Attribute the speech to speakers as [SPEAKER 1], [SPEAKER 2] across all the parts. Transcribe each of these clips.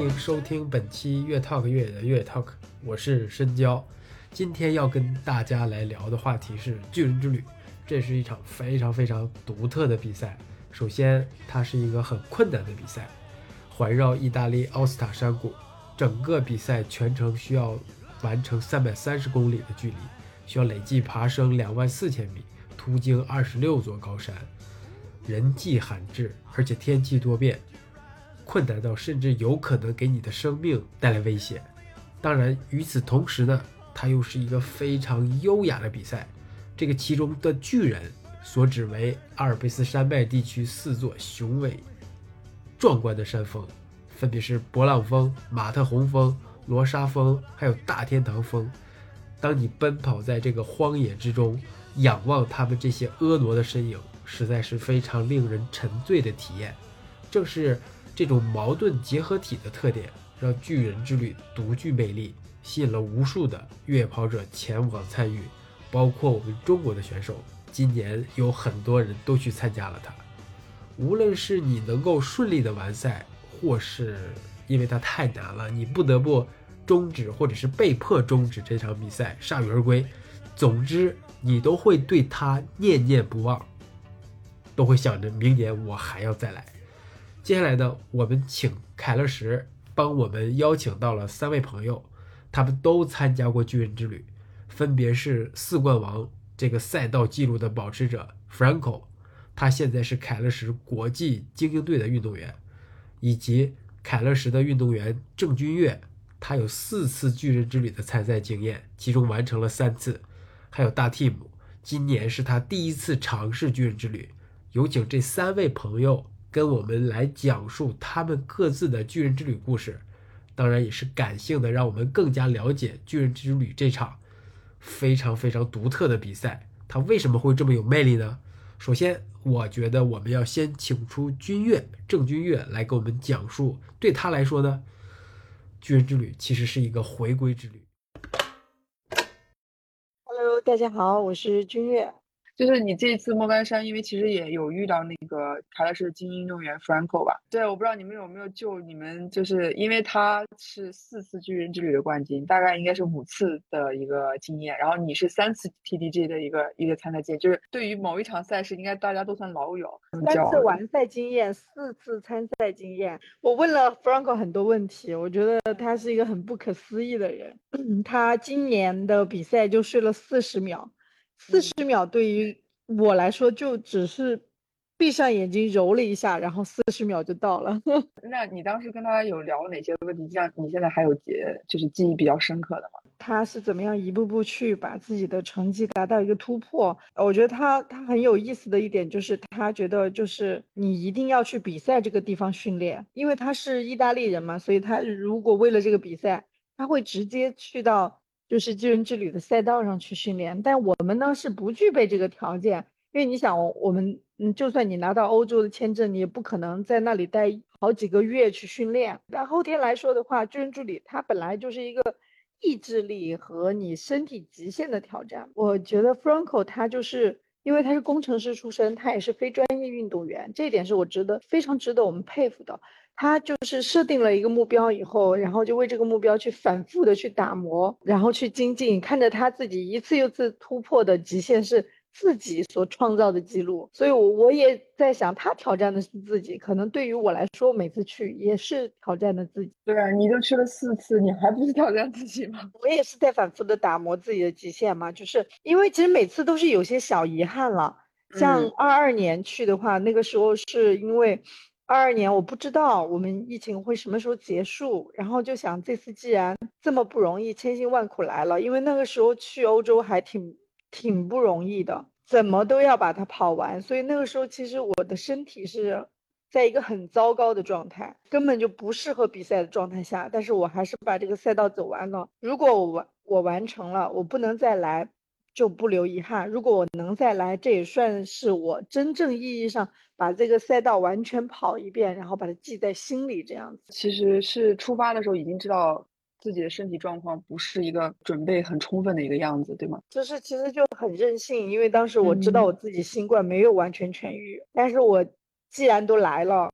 [SPEAKER 1] 欢迎收听本期越 Talk 越野的越野 Talk，我是深交。今天要跟大家来聊的话题是巨人之旅，这是一场非常非常独特的比赛。首先，它是一个很困难的比赛，环绕意大利奥斯塔山谷，整个比赛全程需要完成三百三十公里的距离，需要累计爬升两万四千米，途经二十六座高山，人迹罕至，而且天气多变，困难到甚至有可能给你的生命带来危险。当然，与此同时呢，它又是一个非常优雅的比赛。这个其中的巨人所指为阿尔卑斯山脉地区四座雄伟壮观的山峰，分别是勃朗峰、马特洪峰、罗莎峰，还有大天堂峰。当你奔跑在这个荒野之中，仰望他们这些婀娜的身影，实在是非常令人沉醉的体验。正是这种矛盾结合体的特点，让巨人之旅独具魅力，吸引了无数的越野跑者前往参与，包括我们中国的选手。今年有很多人都去参加了它。无论是你能够顺利的完赛，或是因为它太难了，你不得不终止或者是被迫终止这场比赛，铩羽而归。总之，你都会对它念念不忘，都会想着明年我还要再来。接下来呢，我们请凯乐石帮我们邀请到了三位朋友，他们都参加过巨人之旅，分别是四冠王这个赛道记录的保持者 Franco，他现在是凯乐石国际精英队的运动员，以及凯乐石的运动员郑君越，他有四次巨人之旅的参赛经验，其中完成了三次，还有大 Tim，今年是他第一次尝试巨人之旅。有请这三位朋友跟我们来讲述他们各自的巨人之旅故事，当然也是感性的，让我们更加了解巨人之旅这场非常非常独特的比赛，它为什么会这么有魅力呢？首先，我觉得我们要先请出君越郑君越来给我们讲述，对他来说呢，巨人之旅其实是一个回归之旅。
[SPEAKER 2] Hello，大家好，我是君越。
[SPEAKER 3] 就是你这次莫干山，因为其实也有遇到那个凯乐石的精英运动员 Franco 吧？对，我不知道你们有没有就你们，就是因为他是四次巨人之旅的冠军，大概应该是五次的一个经验，然后你是三次 TDG 的一个一个参赛经验，就是对于某一场赛事，应该大家都算老友。
[SPEAKER 2] 三次完赛经验，四次参赛经验。我问了 Franco 很多问题，我觉得他是一个很不可思议的人。他今年的比赛就睡了四十秒。四十秒对于我来说就只是闭上眼睛揉了一下，然后四十秒就到了。
[SPEAKER 3] 那你当时跟他有聊哪些问题？像你现在还有记，就是记忆比较深刻的吗？
[SPEAKER 2] 他是怎么样一步步去把自己的成绩达到一个突破？我觉得他他很有意思的一点就是他觉得就是你一定要去比赛这个地方训练，因为他是意大利人嘛，所以他如果为了这个比赛，他会直接去到。就是巨人之旅的赛道上去训练，但我们呢是不具备这个条件，因为你想，我们嗯，就算你拿到欧洲的签证，你也不可能在那里待好几个月去训练。但后天来说的话，巨人之旅它本来就是一个意志力和你身体极限的挑战。我觉得 Franco 他就是因为他是工程师出身，他也是非专业运动员，这一点是我值得非常值得我们佩服的。他就是设定了一个目标以后，然后就为这个目标去反复的去打磨，然后去精进，看着他自己一次又次突破的极限是自己所创造的记录。所以，我我也在想，他挑战的是自己，可能对于我来说，每次去也是挑战的自己。
[SPEAKER 3] 对啊，你都去了四次，你还不是挑战自己吗？
[SPEAKER 2] 我也是在反复的打磨自己的极限嘛，就是因为其实每次都是有些小遗憾了。像二二年去的话，那个时候是因为。二二年我不知道我们疫情会什么时候结束，然后就想这次既然这么不容易，千辛万苦来了，因为那个时候去欧洲还挺挺不容易的，怎么都要把它跑完，所以那个时候其实我的身体是在一个很糟糕的状态，根本就不适合比赛的状态下，但是我还是把这个赛道走完了。如果我完我完成了，我不能再来。就不留遗憾。如果我能再来，这也算是我真正意义上把这个赛道完全跑一遍，然后把它记在心里，这样子。
[SPEAKER 3] 其实是出发的时候已经知道自己的身体状况不是一个准备很充分的一个样子，对吗？
[SPEAKER 2] 就是其实就很任性，因为当时我知道我自己新冠没有完全痊愈，但是我既然都来了，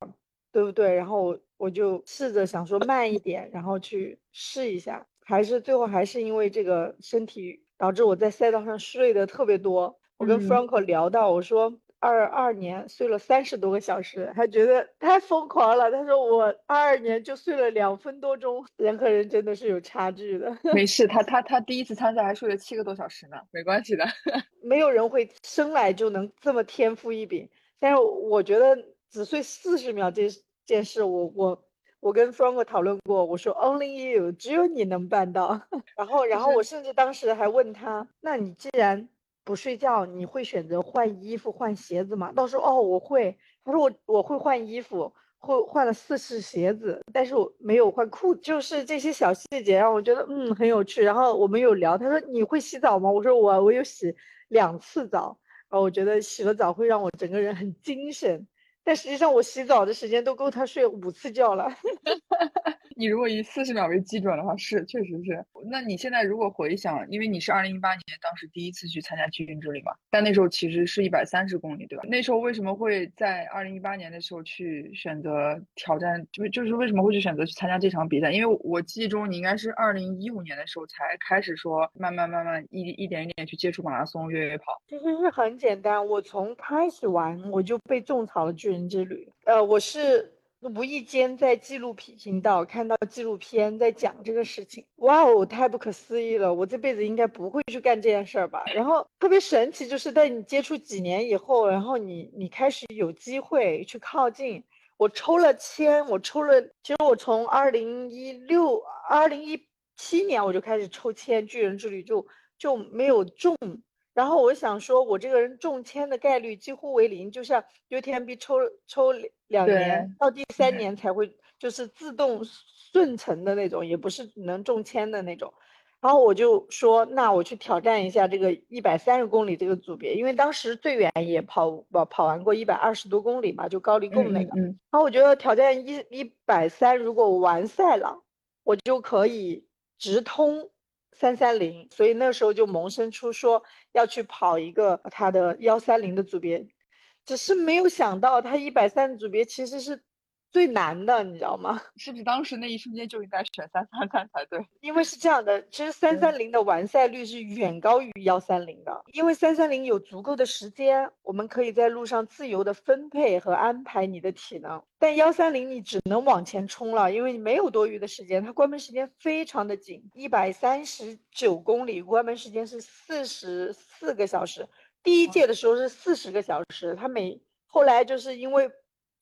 [SPEAKER 2] 对不对？然后我就试着想说慢一点，然后去试一下，还是最后还是因为这个身体导致我在赛道上睡得特别多。我跟 Franco 聊到，我说。二二年睡了三十多个小时，还觉得太疯狂了。他说我二二年就睡了两分多钟，人和人真的是有差距的。
[SPEAKER 3] 没 事，他他他第一次参赛还睡了七个多小时呢，没关系的。
[SPEAKER 2] 没有人会生来就能这么天赋异禀，但是我觉得只睡四十秒这件事，我我我跟 Frank 讨论过，我说 Only you，只有你能办到。然后然后我甚至当时还问他，那你既然不睡觉，你会选择换衣服、换鞋子吗？到时候哦，我会。他说我我会换衣服，会换了四次鞋子，但是我没有换裤。就是这些小细节让我觉得嗯很有趣。然后我们有聊，他说你会洗澡吗？我说我我有洗两次澡。然后我觉得洗了澡会让我整个人很精神，但实际上我洗澡的时间都够他睡五次觉了。
[SPEAKER 3] 你如果以四十秒为基准的话，是确实是。那你现在如果回想，因为你是二零一八年当时第一次去参加巨人之旅嘛，但那时候其实是一百三十公里，对吧？那时候为什么会在二零一八年的时候去选择挑战？就就是为什么会去选择去参加这场比赛？因为我记忆中你应该是二零一五年的时候才开始说慢慢慢慢一一点一点去接触马拉松、越野跑。
[SPEAKER 2] 其实是很简单，我从开始玩我就被种草了巨人之旅。呃，我是。无意间在纪录片频道看到纪录片在讲这个事情，哇哦，太不可思议了！我这辈子应该不会去干这件事儿吧？然后特别神奇，就是在你接触几年以后，然后你你开始有机会去靠近。我抽了签，我抽了，其实我从二零一六、二零一七年我就开始抽签，巨人之旅就就没有中。然后我想说，我这个人中签的概率几乎为零，就像 UTMB 抽抽两年到第三年才会就是自动顺承的那种，也不是能中签的那种。然后我就说，那我去挑战一下这个一百三十公里这个组别，因为当时最远也跑跑跑完过一百二十多公里嘛，就高黎贡那个。然后我觉得挑战一一百三，如果我完赛了，我就可以直通。三三零，所以那时候就萌生出说要去跑一个他的幺三零的组别，只是没有想到他一百三组别其实是。最难的，你知道吗？
[SPEAKER 3] 是不是当时那一瞬间就应该选三三三才对？
[SPEAKER 2] 因为是这样的，其实三三零的完赛率是远高于幺三零的，因为三三零有足够的时间，我们可以在路上自由的分配和安排你的体能。但幺三零你只能往前冲了，因为你没有多余的时间，它关门时间非常的紧，一百三十九公里关门时间是四十四个小时，第一届的时候是四十个小时，它每后来就是因为。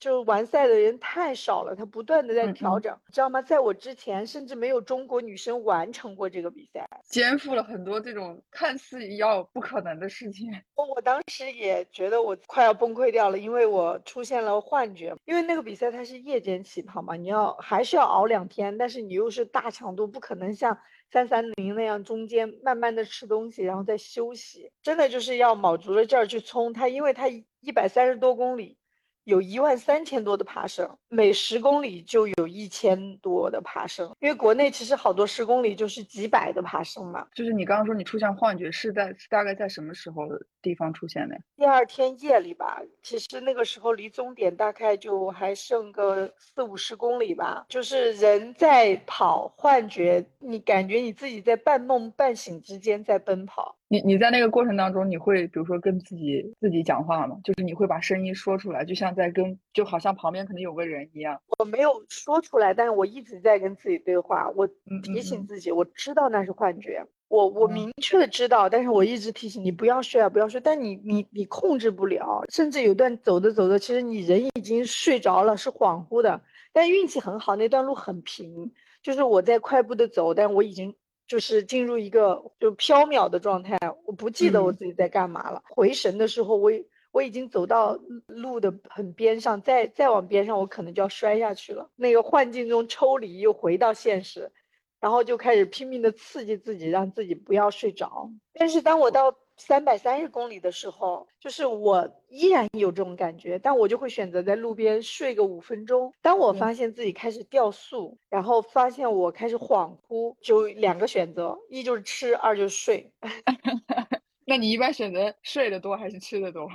[SPEAKER 2] 就完赛的人太少了，他不断的在调整，知道吗？在我之前，甚至没有中国女生完成过这个比赛，
[SPEAKER 3] 肩负了很多这种看似要不可能的事情。
[SPEAKER 2] 我我当时也觉得我快要崩溃掉了，因为我出现了幻觉。因为那个比赛它是夜间起跑嘛，你要还是要熬两天，但是你又是大强度，不可能像三三零那样中间慢慢的吃东西，然后再休息，真的就是要卯足了劲儿去冲它，因为它一百三十多公里。有一万三千多的爬升，每十公里就有一千多的爬升。因为国内其实好多十公里就是几百的爬升嘛。
[SPEAKER 3] 就是你刚刚说你出现幻觉是在大概在什么时候地方出现的？
[SPEAKER 2] 第二天夜里吧。其实那个时候离终点大概就还剩个四五十公里吧。就是人在跑，幻觉，你感觉你自己在半梦半醒之间在奔跑。
[SPEAKER 3] 你你在那个过程当中，你会比如说跟自己自己讲话吗？就是你会把声音说出来，就像在跟，就好像旁边可能有个人一样。
[SPEAKER 2] 我没有说出来，但是我一直在跟自己对话。我提醒自己，我知道那是幻觉，我我明确的知道，但是我一直提醒你不要睡啊，不要睡。但你你你控制不了，甚至有段走着走着，其实你人已经睡着了，是恍惚的。但运气很好，那段路很平，就是我在快步的走，但我已经。就是进入一个就飘渺的状态，我不记得我自己在干嘛了。回神的时候，我我已经走到路的很边上，再再往边上，我可能就要摔下去了。那个幻境中抽离，又回到现实，然后就开始拼命的刺激自己，让自己不要睡着。但是当我到。三百三十公里的时候，就是我依然有这种感觉，但我就会选择在路边睡个五分钟。当我发现自己开始掉速，然后发现我开始恍惚，就两个选择：一就是吃，二就是睡。
[SPEAKER 3] 那你一般选择睡得多还是吃的多？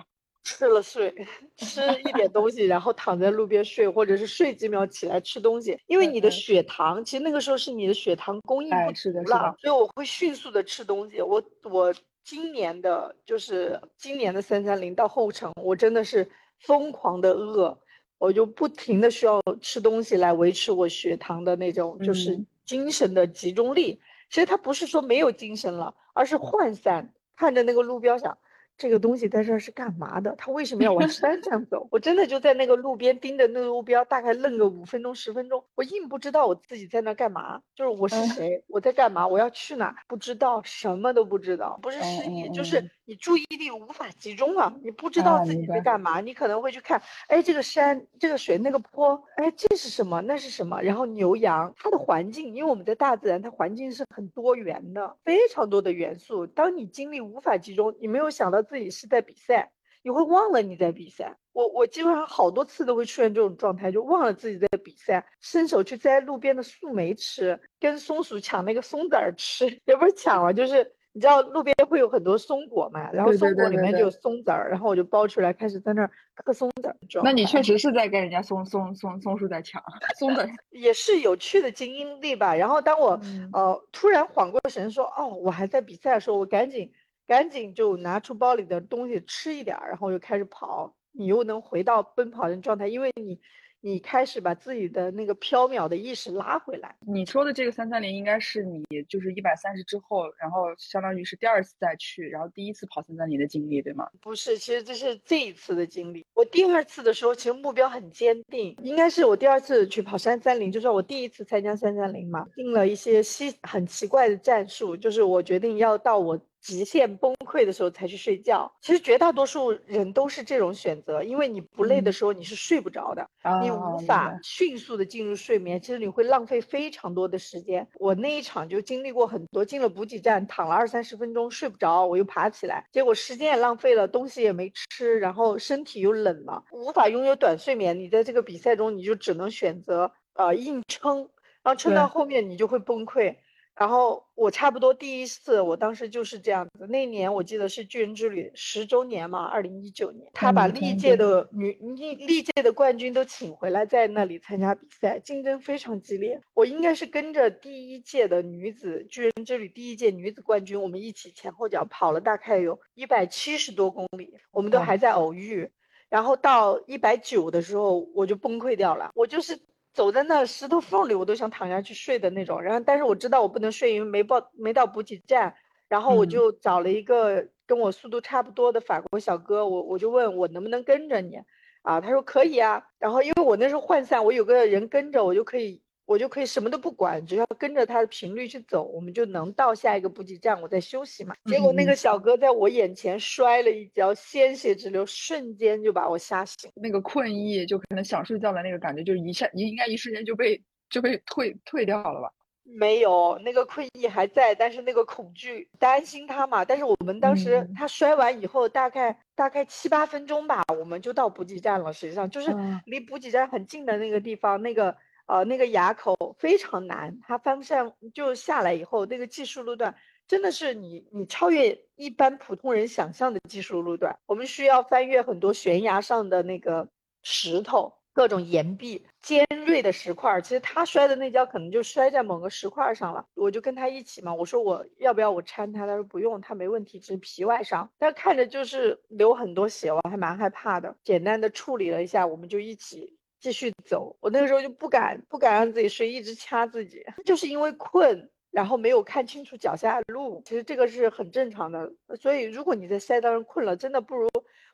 [SPEAKER 2] 吃了睡，吃一点东西，然后躺在路边睡，或者是睡几秒起来吃东西。因为你的血糖，其实那个时候是你的血糖供应不足了，所以我会迅速的吃东西。我我今年的就是今年的三三零到后程，我真的是疯狂的饿，我就不停的需要吃东西来维持我血糖的那种就是精神的集中力。其实他不是说没有精神了，而是涣散，看着那个路标想。这个东西在这儿是干嘛的？他为什么要往 山上走？我真的就在那个路边盯着那个路标，大概愣个五分钟十分钟，我硬不知道我自己在那干嘛，就是我是谁，我在干嘛，我要去哪？不知道，什么都不知道，不是失忆，就是你注意力无法集中了，你不知道自己在干嘛，你可能会去看，哎，这个山，这个水，那个坡，哎，这是什么？那是什么？然后牛羊，它的环境，因为我们在大自然，它环境是很多元的，非常多的元素。当你精力无法集中，你没有想到。自己是在比赛，你会忘了你在比赛。我我基本上好多次都会出现这种状态，就忘了自己在比赛，伸手去摘路边的树莓吃，跟松鼠抢那个松子儿吃，也不是抢了，就是你知道路边会有很多松果嘛，然后松果里面就有松子儿，然后我就剥出来开始在那儿嗑松子儿。
[SPEAKER 3] 那你确实是在跟人家松松松松树在抢 松子，
[SPEAKER 2] 也是有趣的经历吧。然后当我呃突然缓过神说，哦，我还在比赛的时候，我赶紧。赶紧就拿出包里的东西吃一点儿，然后就开始跑，你又能回到奔跑的状态，因为你。你开始把自己的那个飘渺的意识拉回来。
[SPEAKER 3] 你说的这个三三零应该是你就是一百三十之后，然后相当于是第二次再去，然后第一次跑三三零的经历，对吗？
[SPEAKER 2] 不是，其实这是这一次的经历。我第二次的时候，其实目标很坚定，应该是我第二次去跑三三零，就是我第一次参加三三零嘛，定了一些西很奇怪的战术，就是我决定要到我极限崩溃的时候才去睡觉。其实绝大多数人都是这种选择，因为你不累的时候你是睡不着的。你无法迅速的进入睡眠，其实你会浪费非常多的时间。我那一场就经历过很多，进了补给站躺了二三十分钟睡不着，我又爬起来，结果时间也浪费了，东西也没吃，然后身体又冷了，无法拥有短睡眠。你在这个比赛中，你就只能选择呃硬撑，然后撑到后面你就会崩溃。然后我差不多第一次，我当时就是这样子。那年我记得是巨人之旅十周年嘛，二零一九年，他把历届的女历历届的冠军都请回来，在那里参加比赛，竞争非常激烈。我应该是跟着第一届的女子巨人之旅第一届女子冠军，我们一起前后脚跑了大概有一百七十多公里，我们都还在偶遇。然后到一百九的时候，我就崩溃掉了，我就是。走在那石头缝里，我都想躺下去睡的那种。然后，但是我知道我不能睡，因为没报没到补给站。然后我就找了一个跟我速度差不多的法国小哥，我我就问我能不能跟着你，啊，他说可以啊。然后因为我那时候涣散，我有个人跟着，我就可以。我就可以什么都不管，只要跟着他的频率去走，我们就能到下一个补给站，我再休息嘛。结果那个小哥在我眼前摔了一跤，鲜血直流，瞬间就把我吓醒。
[SPEAKER 3] 那个困意就可能想睡觉的那个感觉，就一下，你应该一瞬间就被就被退退掉了吧？
[SPEAKER 2] 没有，那个困意还在，但是那个恐惧，担心他嘛。但是我们当时他摔完以后，大概大概七八分钟吧，我们就到补给站了。实际上就是离补给站很近的那个地方，那个。呃，那个垭口非常难，它翻不上，就下来以后，那个技术路段真的是你你超越一般普通人想象的技术路段。我们需要翻越很多悬崖上的那个石头，各种岩壁、尖锐的石块。其实他摔的那跤可能就摔在某个石块上了，我就跟他一起嘛。我说我要不要我搀他？他说不用，他没问题，只是皮外伤。但看着就是流很多血，我还蛮害怕的。简单的处理了一下，我们就一起。继续走，我那个时候就不敢不敢让自己睡，一直掐自己，就是因为困，然后没有看清楚脚下路。其实这个是很正常的，所以如果你在赛道上困了，真的不如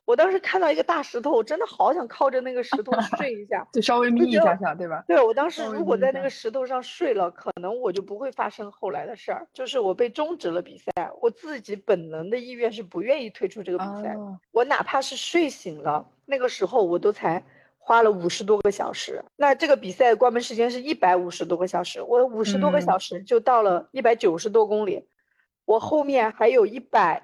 [SPEAKER 2] 我当时看到一个大石头，我真的好想靠着那个石头睡一下，
[SPEAKER 3] 就稍微眯一下下，对吧？
[SPEAKER 2] 对，我当时如果在那个石头上睡了，可能我就不会发生后来的事儿，就是我被终止了比赛，我自己本能的意愿是不愿意退出这个比赛，我哪怕是睡醒了，那个时候我都才。花了五十多个小时，那这个比赛关门时间是一百五十多个小时，我五十多个小时就到了一百九十多公里，我后面还有一百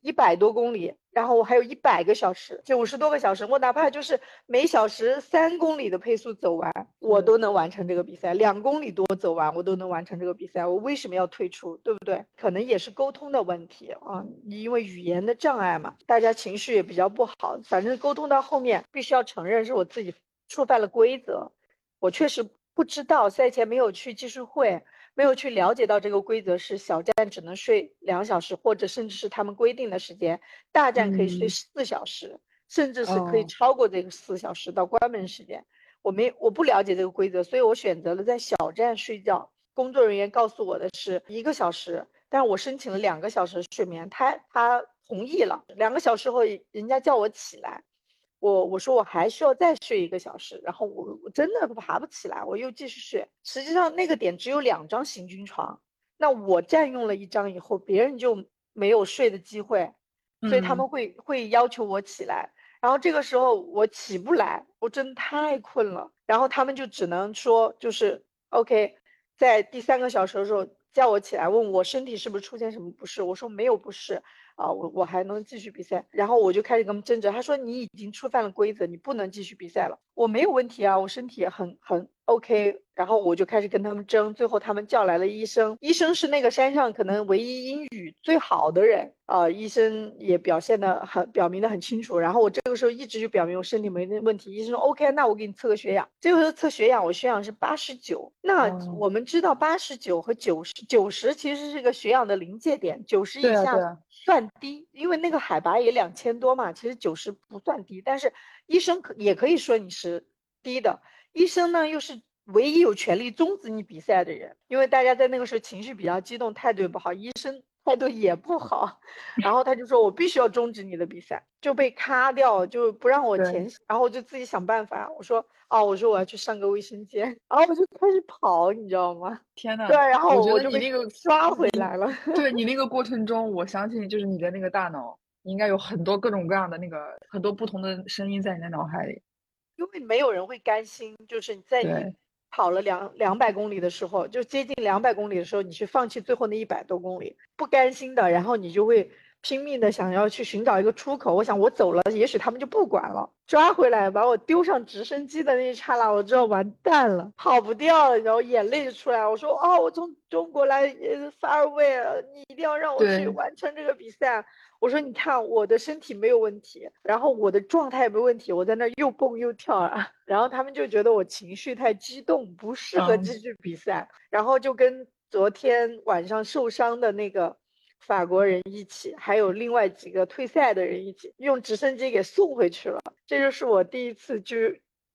[SPEAKER 2] 一一百多公里，然后我还有一百个小时，九十多个小时，我哪怕就是每小时三公里的配速走完，我都能完成这个比赛。两公里多走完，我都能完成这个比赛。我为什么要退出？对不对？可能也是沟通的问题啊，因为语言的障碍嘛，大家情绪也比较不好。反正沟通到后面，必须要承认是我自己触犯了规则，我确实不知道赛前没有去技术会。没有去了解到这个规则是小站只能睡两小时，或者甚至是他们规定的时间，大站可以睡四小时，甚至是可以超过这个四小时到关门时间。我没我不了解这个规则，所以我选择了在小站睡觉。工作人员告诉我的是一个小时，但是我申请了两个小时睡眠，他他同意了。两个小时后，人家叫我起来。我我说我还需要再睡一个小时，然后我我真的爬不起来，我又继续睡。实际上那个点只有两张行军床，那我占用了一张以后，别人就没有睡的机会，所以他们会会要求我起来。然后这个时候我起不来，我真的太困了。然后他们就只能说就是 OK，在第三个小时的时候叫我起来，问我身体是不是出现什么不适，我说没有不适。啊，我我还能继续比赛，然后我就开始跟他们争执。他说你已经触犯了规则，你不能继续比赛了。我没有问题啊，我身体很很 OK。然后我就开始跟他们争，最后他们叫来了医生，医生是那个山上可能唯一英语最好的人啊，医生也表现的很表明的很清楚。然后我这个时候一直就表明我身体没问题，医生说 OK，那我给你测个血氧。这个时候测血氧，我血氧是八十九。那我们知道八十九和九十九十其实是个血氧的临界点，九十以下。算低，因为那个海拔也两千多嘛，其实九十不算低，但是医生可也可以说你是低的。医生呢又是唯一有权利终止你比赛的人，因为大家在那个时候情绪比较激动，态度也不好，医生态度也不好，然后他就说我必须要终止你的比赛，就被卡掉，就不让我前行，然后我就自己想办法，我说。哦，我说我要去上个卫生间，然后我就开始跑，你知道吗？
[SPEAKER 3] 天呐，
[SPEAKER 2] 对，然后
[SPEAKER 3] 我
[SPEAKER 2] 就
[SPEAKER 3] 那个
[SPEAKER 2] 刷回来了。
[SPEAKER 3] 对 你那个过程中，我相信就是你的那个大脑应该有很多各种各样的那个很多不同的声音在你的脑海里。
[SPEAKER 2] 因为没有人会甘心，就是在你跑了两两百公里的时候，就接近两百公里的时候，你去放弃最后那一百多公里，不甘心的，然后你就会。拼命的想要去寻找一个出口，我想我走了，也许他们就不管了，抓回来把我丢上直升机的那一刹那，我知道完蛋了，跑不掉了，然后眼泪就出来了。我说哦，我从中国来，far away，你一定要让我去完成这个比赛。我说你看我的身体没有问题，然后我的状态没问题，我在那又蹦又跳啊，然后他们就觉得我情绪太激动，不适合继续比赛，然后就跟昨天晚上受伤的那个。法国人一起，还有另外几个退赛的人一起，用直升机给送回去了。这就是我第一次就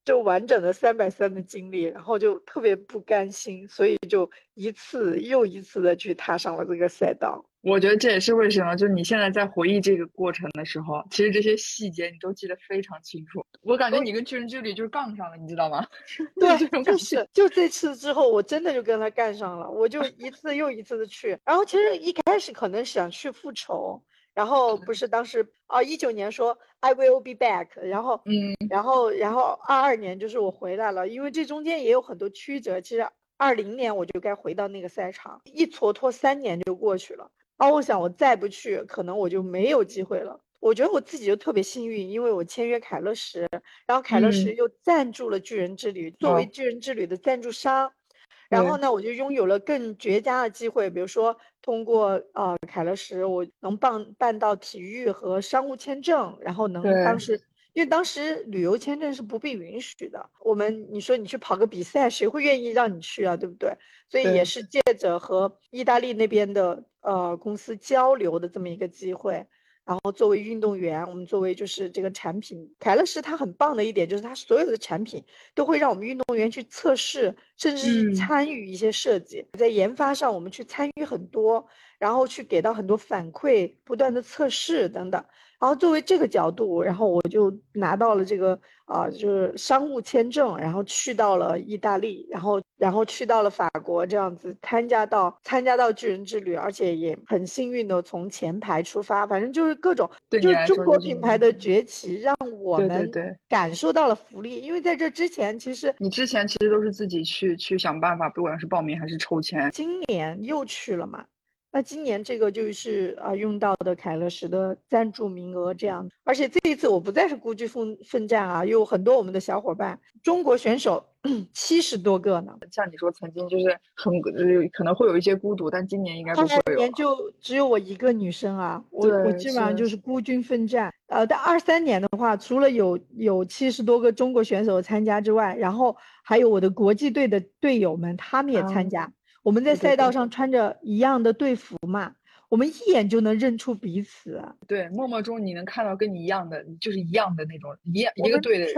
[SPEAKER 2] 就完整的三百三的经历，然后就特别不甘心，所以就一次又一次的去踏上了这个赛道。
[SPEAKER 3] 我觉得这也是为什么，就是你现在在回忆这个过程的时候，其实这些细节你都记得非常清楚。我感觉你跟巨人之旅就是杠上了，你知道吗？
[SPEAKER 2] 对，就是就这次之后，我真的就跟他干上了，我就一次又一次的去。然后其实一开始可能想去复仇，然后不是当时啊一九年说 I will be back，然后
[SPEAKER 3] 嗯，
[SPEAKER 2] 然后然后二二年就是我回来了，因为这中间也有很多曲折。其实二零年我就该回到那个赛场，一蹉跎三年就过去了。然后我想，我再不去，可能我就没有机会了。我觉得我自己就特别幸运，因为我签约凯乐石，然后凯乐石又赞助了巨人之旅，作为巨人之旅的赞助商，然后呢，我就拥有了更绝佳的机会，比如说通过呃凯乐石，我能办办到体育和商务签证，然后能当时。因为当时旅游签证是不被允许的，我们你说你去跑个比赛，谁会愿意让你去啊？对不对？所以也是借着和意大利那边的呃公司交流的这么一个机会。然后作为运动员，我们作为就是这个产品，凯乐石它很棒的一点就是它所有的产品都会让我们运动员去测试，甚至是参与一些设计，在研发上我们去参与很多，然后去给到很多反馈，不断的测试等等。然后作为这个角度，然后我就拿到了这个啊，就是商务签证，然后去到了意大利，然后然后去到了法国，这样子参加到参加到巨人之旅，而且也很幸运的从前排出发，反正就是各种，就是中国品牌的崛起，让我们感受到了福利。因为在这之前，其实
[SPEAKER 3] 你之前其实都是自己去去想办法，不管是报名还是抽签。
[SPEAKER 2] 今年又去了嘛。那今年这个就是啊，用到的凯乐石的赞助名额这样，而且这一次我不再是孤军奋奋战啊，有很多我们的小伙伴，中国选手 七十多个呢。
[SPEAKER 3] 像你说曾经就是很可能会有一些孤独，但今年应该不会有。
[SPEAKER 2] 今年就只有我一个女生啊，我我基本上就是孤军奋战。呃，但二三年的话，除了有有七十多个中国选手参加之外，然后还有我的国际队的队友们，他们也参加。我们在赛道上穿着一样的队服嘛，我们一眼就能认出彼此。
[SPEAKER 3] 对，默默中你能看到跟你一样的，就是一样的那种一样一个队的人，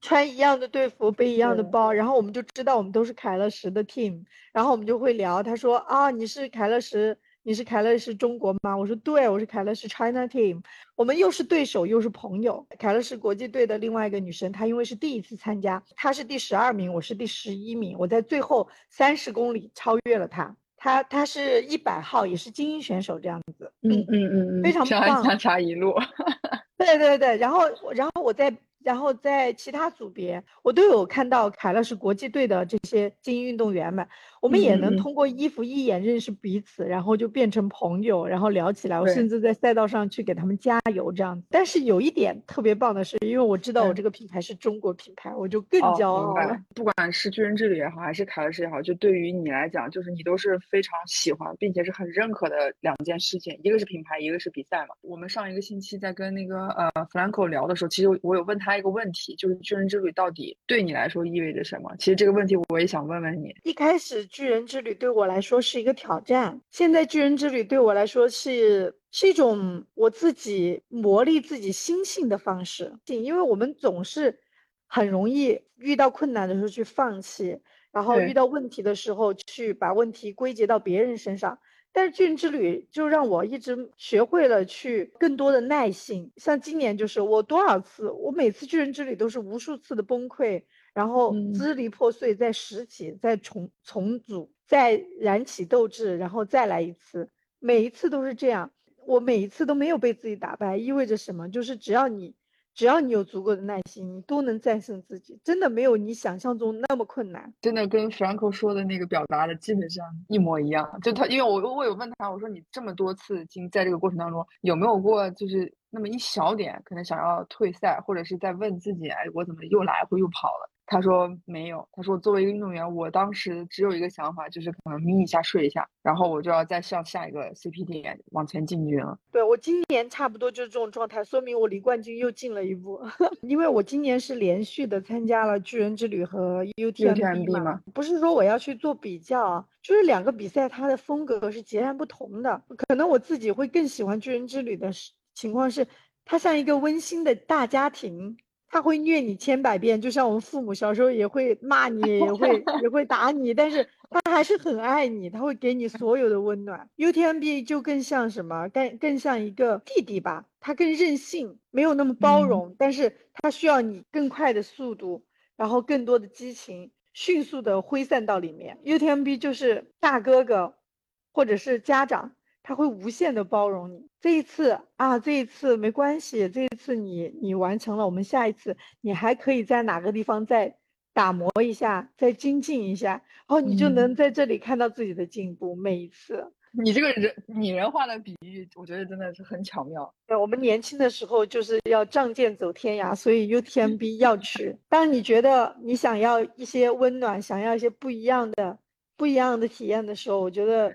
[SPEAKER 2] 穿一样的队服，背一样的包，然后我们就知道我们都是凯乐石的 team，然后我们就会聊。他说啊，你是凯乐石。你是凯乐是中国吗？我说对，我是凯乐是 China Team。我们又是对手又是朋友。凯乐是国际队的另外一个女生，她因为是第一次参加，她是第十二名，我是第十一名。我在最后三十公里超越了她。她她是一百号，也是精英选手这样子。
[SPEAKER 3] 嗯嗯嗯嗯，
[SPEAKER 2] 非常棒。
[SPEAKER 3] 相差一路。
[SPEAKER 2] 对对对，然后然后我在。然后在其他组别，我都有看到凯乐石国际队的这些精英运动员们，我们也能通过衣服一眼认识彼此，然后就变成朋友，然后聊起来。我甚至在赛道上去给他们加油这样。但是有一点特别棒的是，因为我知道我这个品牌是中国品牌，我就更骄傲了。
[SPEAKER 3] 不管是巨人之旅也好，还是凯乐石也好，就对于你来讲，就是你都是非常喜欢并且是很认可的两件事情，一个是品牌，一个是比赛嘛。我们上一个星期在跟那个呃弗兰克聊的时候，其实我有问他。一个问题就是巨人之旅到底对你来说意味着什么？其实这个问题我也想问问你。
[SPEAKER 2] 一开始巨人之旅对我来说是一个挑战，现在巨人之旅对我来说是是一种我自己磨砺自己心性的方式。因为我们总是很容易遇到困难的时候去放弃，然后遇到问题的时候去把问题归结到别人身上。但是巨人之旅就让我一直学会了去更多的耐性。像今年就是我多少次，我每次巨人之旅都是无数次的崩溃，然后支离破碎，再拾起，再重重组，再燃起斗志，然后再来一次。每一次都是这样，我每一次都没有被自己打败，意味着什么？就是只要你。只要你有足够的耐心，你都能战胜自己。真的没有你想象中那么困难。
[SPEAKER 3] 真的跟 Franco 说的那个表达的基本上一模一样。就他，因为我我有问他，我说你这么多次经在这个过程当中，有没有过就是那么一小点可能想要退赛，或者是在问自己，哎，我怎么又来回又跑了？他说没有，他说作为一个运动员，我当时只有一个想法，就是可能眯一下睡一下，然后我就要再向下一个 CP 点往前进军了。
[SPEAKER 2] 对我今年差不多就是这种状态，说明我离冠军又近了一步。因为我今年是连续的参加了巨人之旅和 UTMB 嘛，不是说我要去做比较啊，就是两个比赛它的风格是截然不同的。可能我自己会更喜欢巨人之旅的情况是，它像一个温馨的大家庭。他会虐你千百遍，就像我们父母小时候也会骂你，也会也会打你，但是他还是很爱你，他会给你所有的温暖。UTMB 就更像什么？更更像一个弟弟吧，他更任性，没有那么包容，但是他需要你更快的速度，然后更多的激情，迅速的挥散到里面。UTMB 就是大哥哥，或者是家长。他会无限的包容你。这一次啊，这一次没关系，这一次你你完成了，我们下一次你还可以在哪个地方再打磨一下，再精进一下，然后你就能在这里看到自己的进步。每一次，
[SPEAKER 3] 你这个人拟人化的比喻，我觉得真的是很巧妙。
[SPEAKER 2] 对，我们年轻的时候就是要仗剑走天涯，所以 UTMB 要去。当你觉得你想要一些温暖，想要一些不一样的不一样的体验的时候，我觉得。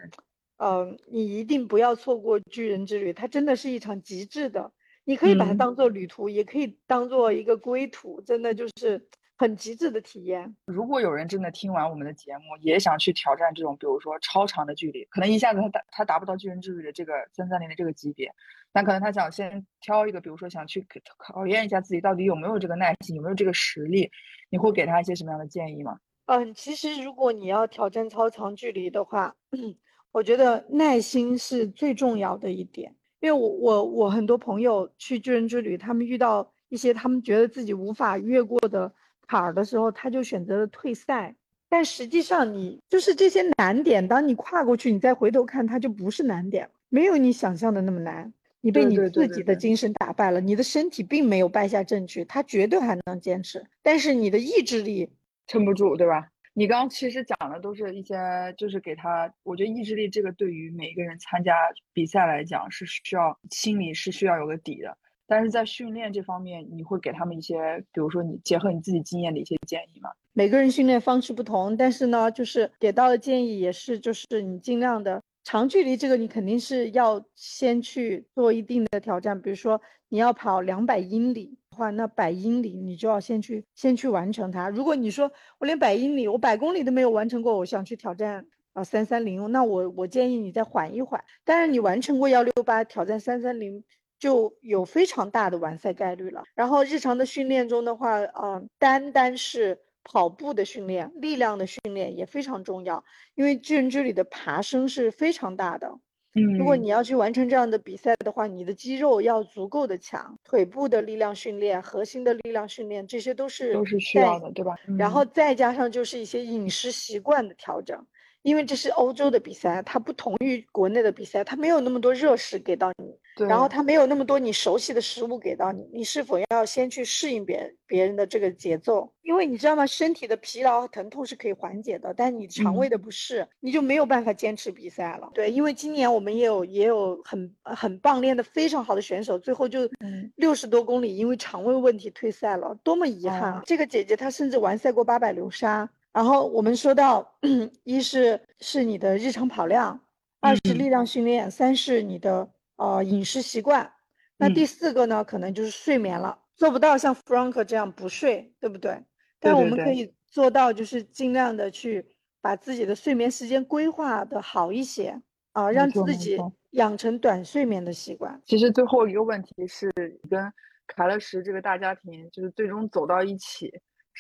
[SPEAKER 2] 嗯，你一定不要错过巨人之旅，它真的是一场极致的。你可以把它当做旅途，也可以当做一个归途，真的就是很极致的体验。
[SPEAKER 3] 如果有人真的听完我们的节目，也想去挑战这种，比如说超长的距离，可能一下子他达他达不到巨人之旅的这个三三零的这个级别，那可能他想先挑一个，比如说想去考验一下自己到底有没有这个耐心，有没有这个实力，你会给他一些什么样的建议吗？
[SPEAKER 2] 嗯，其实如果你要挑战超长距离的话，我觉得耐心是最重要的一点，因为我我我很多朋友去巨人之旅，他们遇到一些他们觉得自己无法越过的坎儿的时候，他就选择了退赛。但实际上，你就是这些难点，当你跨过去，你再回头看，它就不是难点，没有你想象的那么难。你被你自己的精神打败了，你的身体并没有败下阵去，他绝对还能坚持，但是你的意志力
[SPEAKER 3] 撑不住，对吧？你刚其实讲的都是一些，就是给他，我觉得意志力这个对于每一个人参加比赛来讲是需要心里是需要有个底的。但是在训练这方面，你会给他们一些，比如说你结合你自己经验的一些建议吗？
[SPEAKER 2] 每个人训练方式不同，但是呢，就是给到的建议也是，就是你尽量的长距离这个你肯定是要先去做一定的挑战，比如说你要跑两百英里话，那百英里你就要先去先去完成它。如果你说我连百英里、我百公里都没有完成过，我想去挑战啊三三零，那我我建议你再缓一缓。但是你完成过幺六八挑战三三零。就有非常大的完赛概率了。然后日常的训练中的话，嗯，单单是跑步的训练、力量的训练也非常重要，因为巨人之旅的爬升是非常大的。
[SPEAKER 3] 嗯，
[SPEAKER 2] 如果你要去完成这样的比赛的话，你的肌肉要足够的强，腿部的力量训练、核心的力量训练，这些都是
[SPEAKER 3] 都是需要的，对吧？
[SPEAKER 2] 然后再加上就是一些饮食习惯的调整。因为这是欧洲的比赛，它不同于国内的比赛，它没有那么多热食给到你，然后它没有那么多你熟悉的食物给到你，你是否要先去适应别人别人的这个节奏？因为你知道吗？身体的疲劳和疼痛是可以缓解的，但你肠胃的不适，你就没有办法坚持比赛了。对，因为今年我们也有也有很很棒练的非常好的选手，最后就六十多公里因为肠胃问题退赛了，多么遗憾啊！这个姐姐她甚至完赛过八百流沙。然后我们说到，一是是你的日常跑量，二是力量训练，三是你的呃饮食习惯，那第四个呢，可能就是睡眠了。做不到像 Frank 这样不睡，对不对？但我们可以做到，就是尽量的去把自己的睡眠时间规划的好一些啊，让自己养成短睡眠的习惯。
[SPEAKER 3] 其实最后一个问题是，跟凯乐石这个大家庭就是最终走到一起。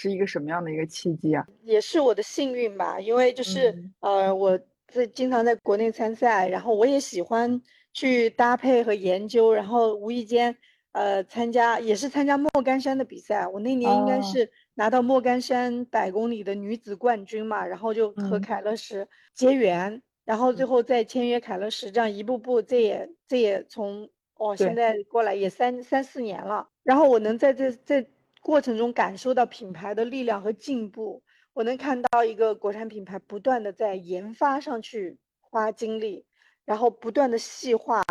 [SPEAKER 3] 是一个什么样的一个契机啊？
[SPEAKER 2] 也是我的幸运吧，因为就是呃，我在经常在国内参赛，然后我也喜欢去搭配和研究，然后无意间呃参加也是参加莫干山的比赛。我那年应该是拿到莫干山百公里的女子冠军嘛，然后就和凯乐石结缘，然后最后再签约凯乐石，这样一步步，这也这也从哦现在过来也三三四年了，然后我能在这这。过程中感受到品牌的力量和进步，我能看到一个国产品牌不断的在研发上去花精力，然后不断的细化，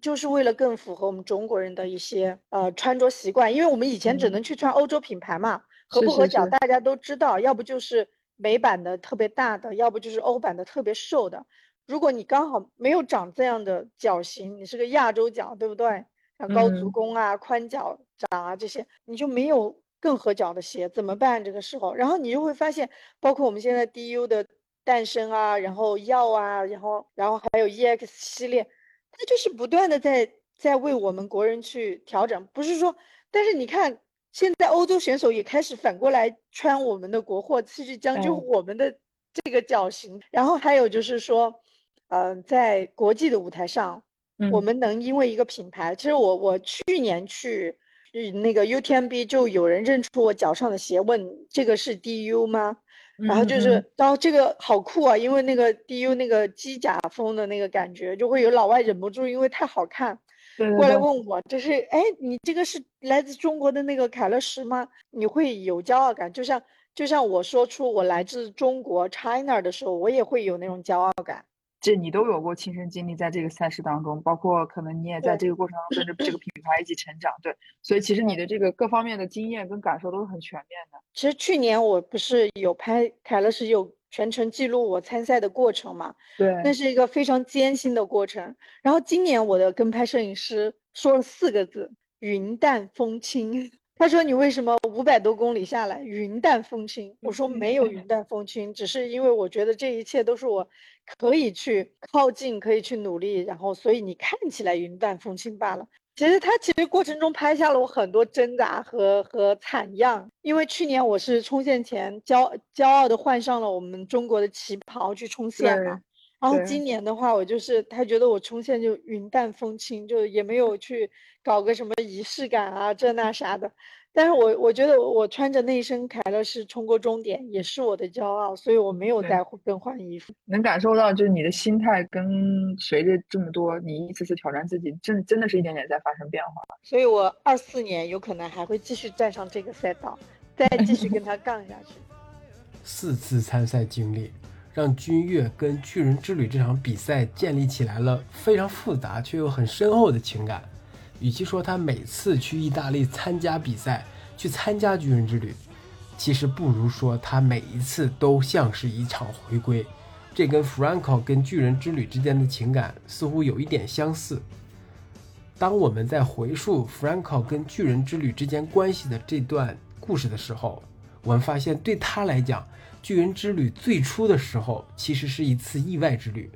[SPEAKER 2] 就是为了更符合我们中国人的一些呃穿着习惯。因为我们以前只能去穿欧洲品牌嘛，合不合脚大家都知道，要不就是美版的特别大的，要不就是欧版的特别瘦的。如果你刚好没有长这样的脚型，你是个亚洲脚，对不对？像高足弓啊、宽脚掌啊这些，你就没有更合脚的鞋，怎么办？这个时候，然后你就会发现，包括我们现在 DU 的诞生啊，然后药啊，然后然后还有 EX 系列，它就是不断的在在为我们国人去调整。不是说，但是你看，现在欧洲选手也开始反过来穿我们的国货，去将就我们的这个脚型。然后还有就是说，嗯，在国际的舞台上。我们能因为一个品牌，其实我我去年去那个 UTMB 就有人认出我脚上的鞋，问这个是 DU 吗？然后就是，然后这个好酷啊，因为那个 DU 那个机甲风的那个感觉，就会有老外忍不住，因为太好看，过来问我这是哎，你这个是来自中国的那个凯乐石吗？你会有骄傲感，就像就像我说出我来自中国 China 的时候，我也会有那种骄傲感。
[SPEAKER 3] 这你都有过亲身经历，在这个赛事当中，包括可能你也在这个过程中跟着 这个品牌一起成长，对，所以其实你的这个各方面的经验跟感受都是很全面的。
[SPEAKER 2] 其实去年我不是有拍凯乐石有全程记录我参赛的过程嘛？
[SPEAKER 3] 对，
[SPEAKER 2] 那是一个非常艰辛的过程。然后今年我的跟拍摄影师说了四个字：云淡风轻。他说：“你为什么五百多公里下来云淡风轻？”我说：“没有云淡风轻，只是因为我觉得这一切都是我可以去靠近、可以去努力，然后所以你看起来云淡风轻罢了。其实他其实过程中拍下了我很多挣扎和和惨样。因为去年我是冲线前骄骄傲的换上了我们中国的旗袍去冲线嘛，然后今年的话，我就是他觉得我冲线就云淡风轻，就也没有去。”搞个什么仪式感啊，这那啥的，但是我我觉得我穿着那一身凯乐石冲过终点，也是我的骄傲，所以我没有再更换衣服。
[SPEAKER 3] 能感受到，就是你的心态跟随着这么多，你一次次挑战自己，真真的是一点点在发生变化。
[SPEAKER 2] 所以我二四年有可能还会继续站上这个赛道，再继续跟他杠下去。
[SPEAKER 1] 四次参赛经历，让君越跟巨人之旅这场比赛建立起来了非常复杂却又很深厚的情感。与其说他每次去意大利参加比赛，去参加巨人之旅，其实不如说他每一次都像是一场回归。这跟 Franco 跟巨人之旅之间的情感似乎有一点相似。当我们在回溯 Franco 跟巨人之旅之间关系的这段故事的时候，我们发现对他来讲，巨人之旅最初的时候其实是一次意外之旅。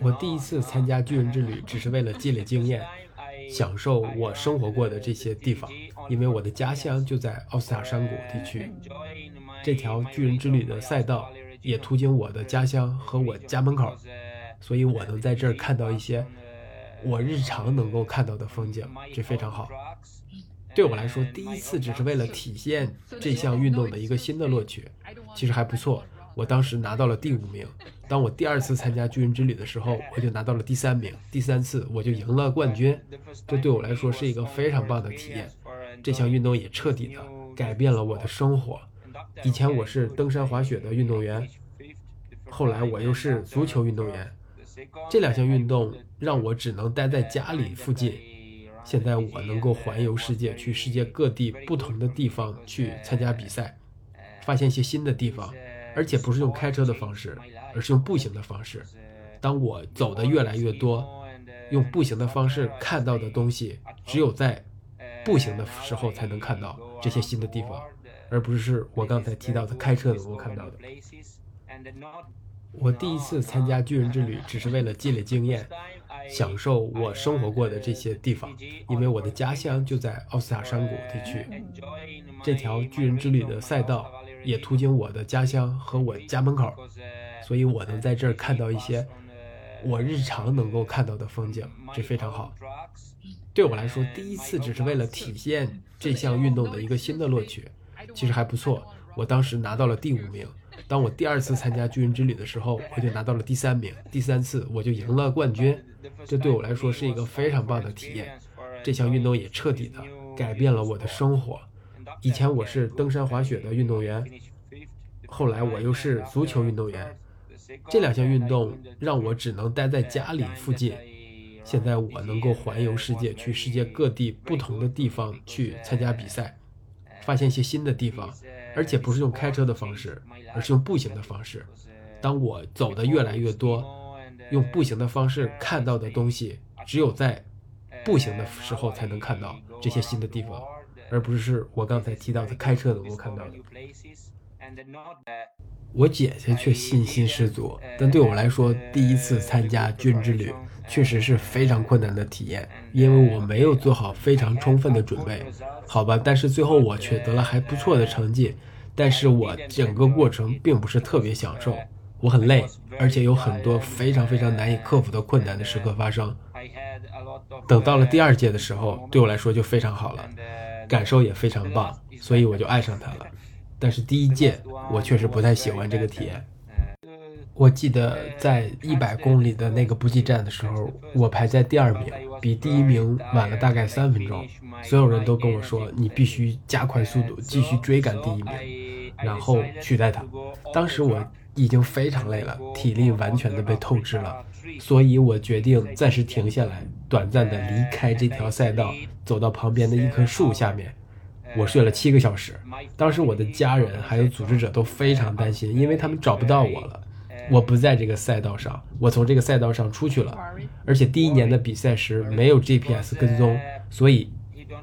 [SPEAKER 1] 我第一次参加巨人之旅，只是为了积累经验，享受我生活过的这些地方，因为我的家乡就在奥斯塔山谷地区。这条巨人之旅的赛道也途经我的家乡和我家门口，所以我能在这儿看到一些我日常能够看到的风景，这非常好。对我来说，第一次只是为了体现这项运动的一个新的乐趣，其实还不错。我当时拿到了第五名。当我第二次参加巨人之旅的时候，我就拿到了第三名。第三次我就赢了冠军，这对我来说是一个非常棒的体验。这项运动也彻底的改变了我的生活。以前我是登山滑雪的运动员，后来我又是足球运动员。这两项运动让我只能待在家里附近。现在我能够环游世界，去世界各地不同的地方去参加比赛，发现一些新的地方，而且不是用开车的方式。而是用步行的方式。当我走的越来越多，用步行的方式看到的东西，只有在步行的时候才能看到这些新的地方，而不是我刚才提到的开车能够看到的。我第一次参加巨人之旅，只是为了积累经验，享受我生活过的这些地方，因为我的家乡就在奥斯塔山谷地区。这条巨人之旅的赛道也途经我的家乡和我家门口。所以我能在这儿看到一些我日常能够看到的风景，这非常好。对我来说，第一次只是为了体现这项运动的一个新的乐趣，其实还不错。我当时拿到了第五名。当我第二次参加巨人之旅的时候，我就拿到了第三名。第三次我就赢了冠军，这对我来说是一个非常棒的体验。这项运动也彻底的改变了我的生活。以前我是登山滑雪的运动员，后来我又是足球运动员。这两项运动让我只能待在家里附近。现在我能够环游世界，去世界各地不同的地方去参加比赛，发现一些新的地方，而且不是用开车的方式，而是用步行的方式。当我走的越来越多，用步行的方式看到的东西，只有在步行的时候才能看到这些新的地方，而不是我刚才提到的开车能够看到的。我姐姐却信心十足，但对我来说，第一次参加军之旅确实是非常困难的体验，因为我没有做好非常充分的准备，好吧。但是最后我取得了还不错的成绩，但是我整个过程并不是特别享受，我很累，而且有很多非常非常难以克服的困难的时刻发生。等到了第二届的时候，对我来说就非常好了，感受也非常棒，所以我就爱上它了。但是第一届我确实不太喜欢这个体验。我记得在一百公里的那个补给站的时候，我排在第二名，比第一名晚了大概三分钟。所有人都跟我说：“你必须加快速度，继续追赶第一名，然后取代他。”当时我已经非常累了，体力完全的被透支了，所以我决定暂时停下来，短暂的离开这条赛道，走到旁边的一棵树下面。我睡了七个小时，当时我的家人还有组织者都非常担心，因为他们找不到我了。我不在这个赛道上，我从这个赛道上出去了，而且第一年的比赛时没有 GPS 跟踪，所以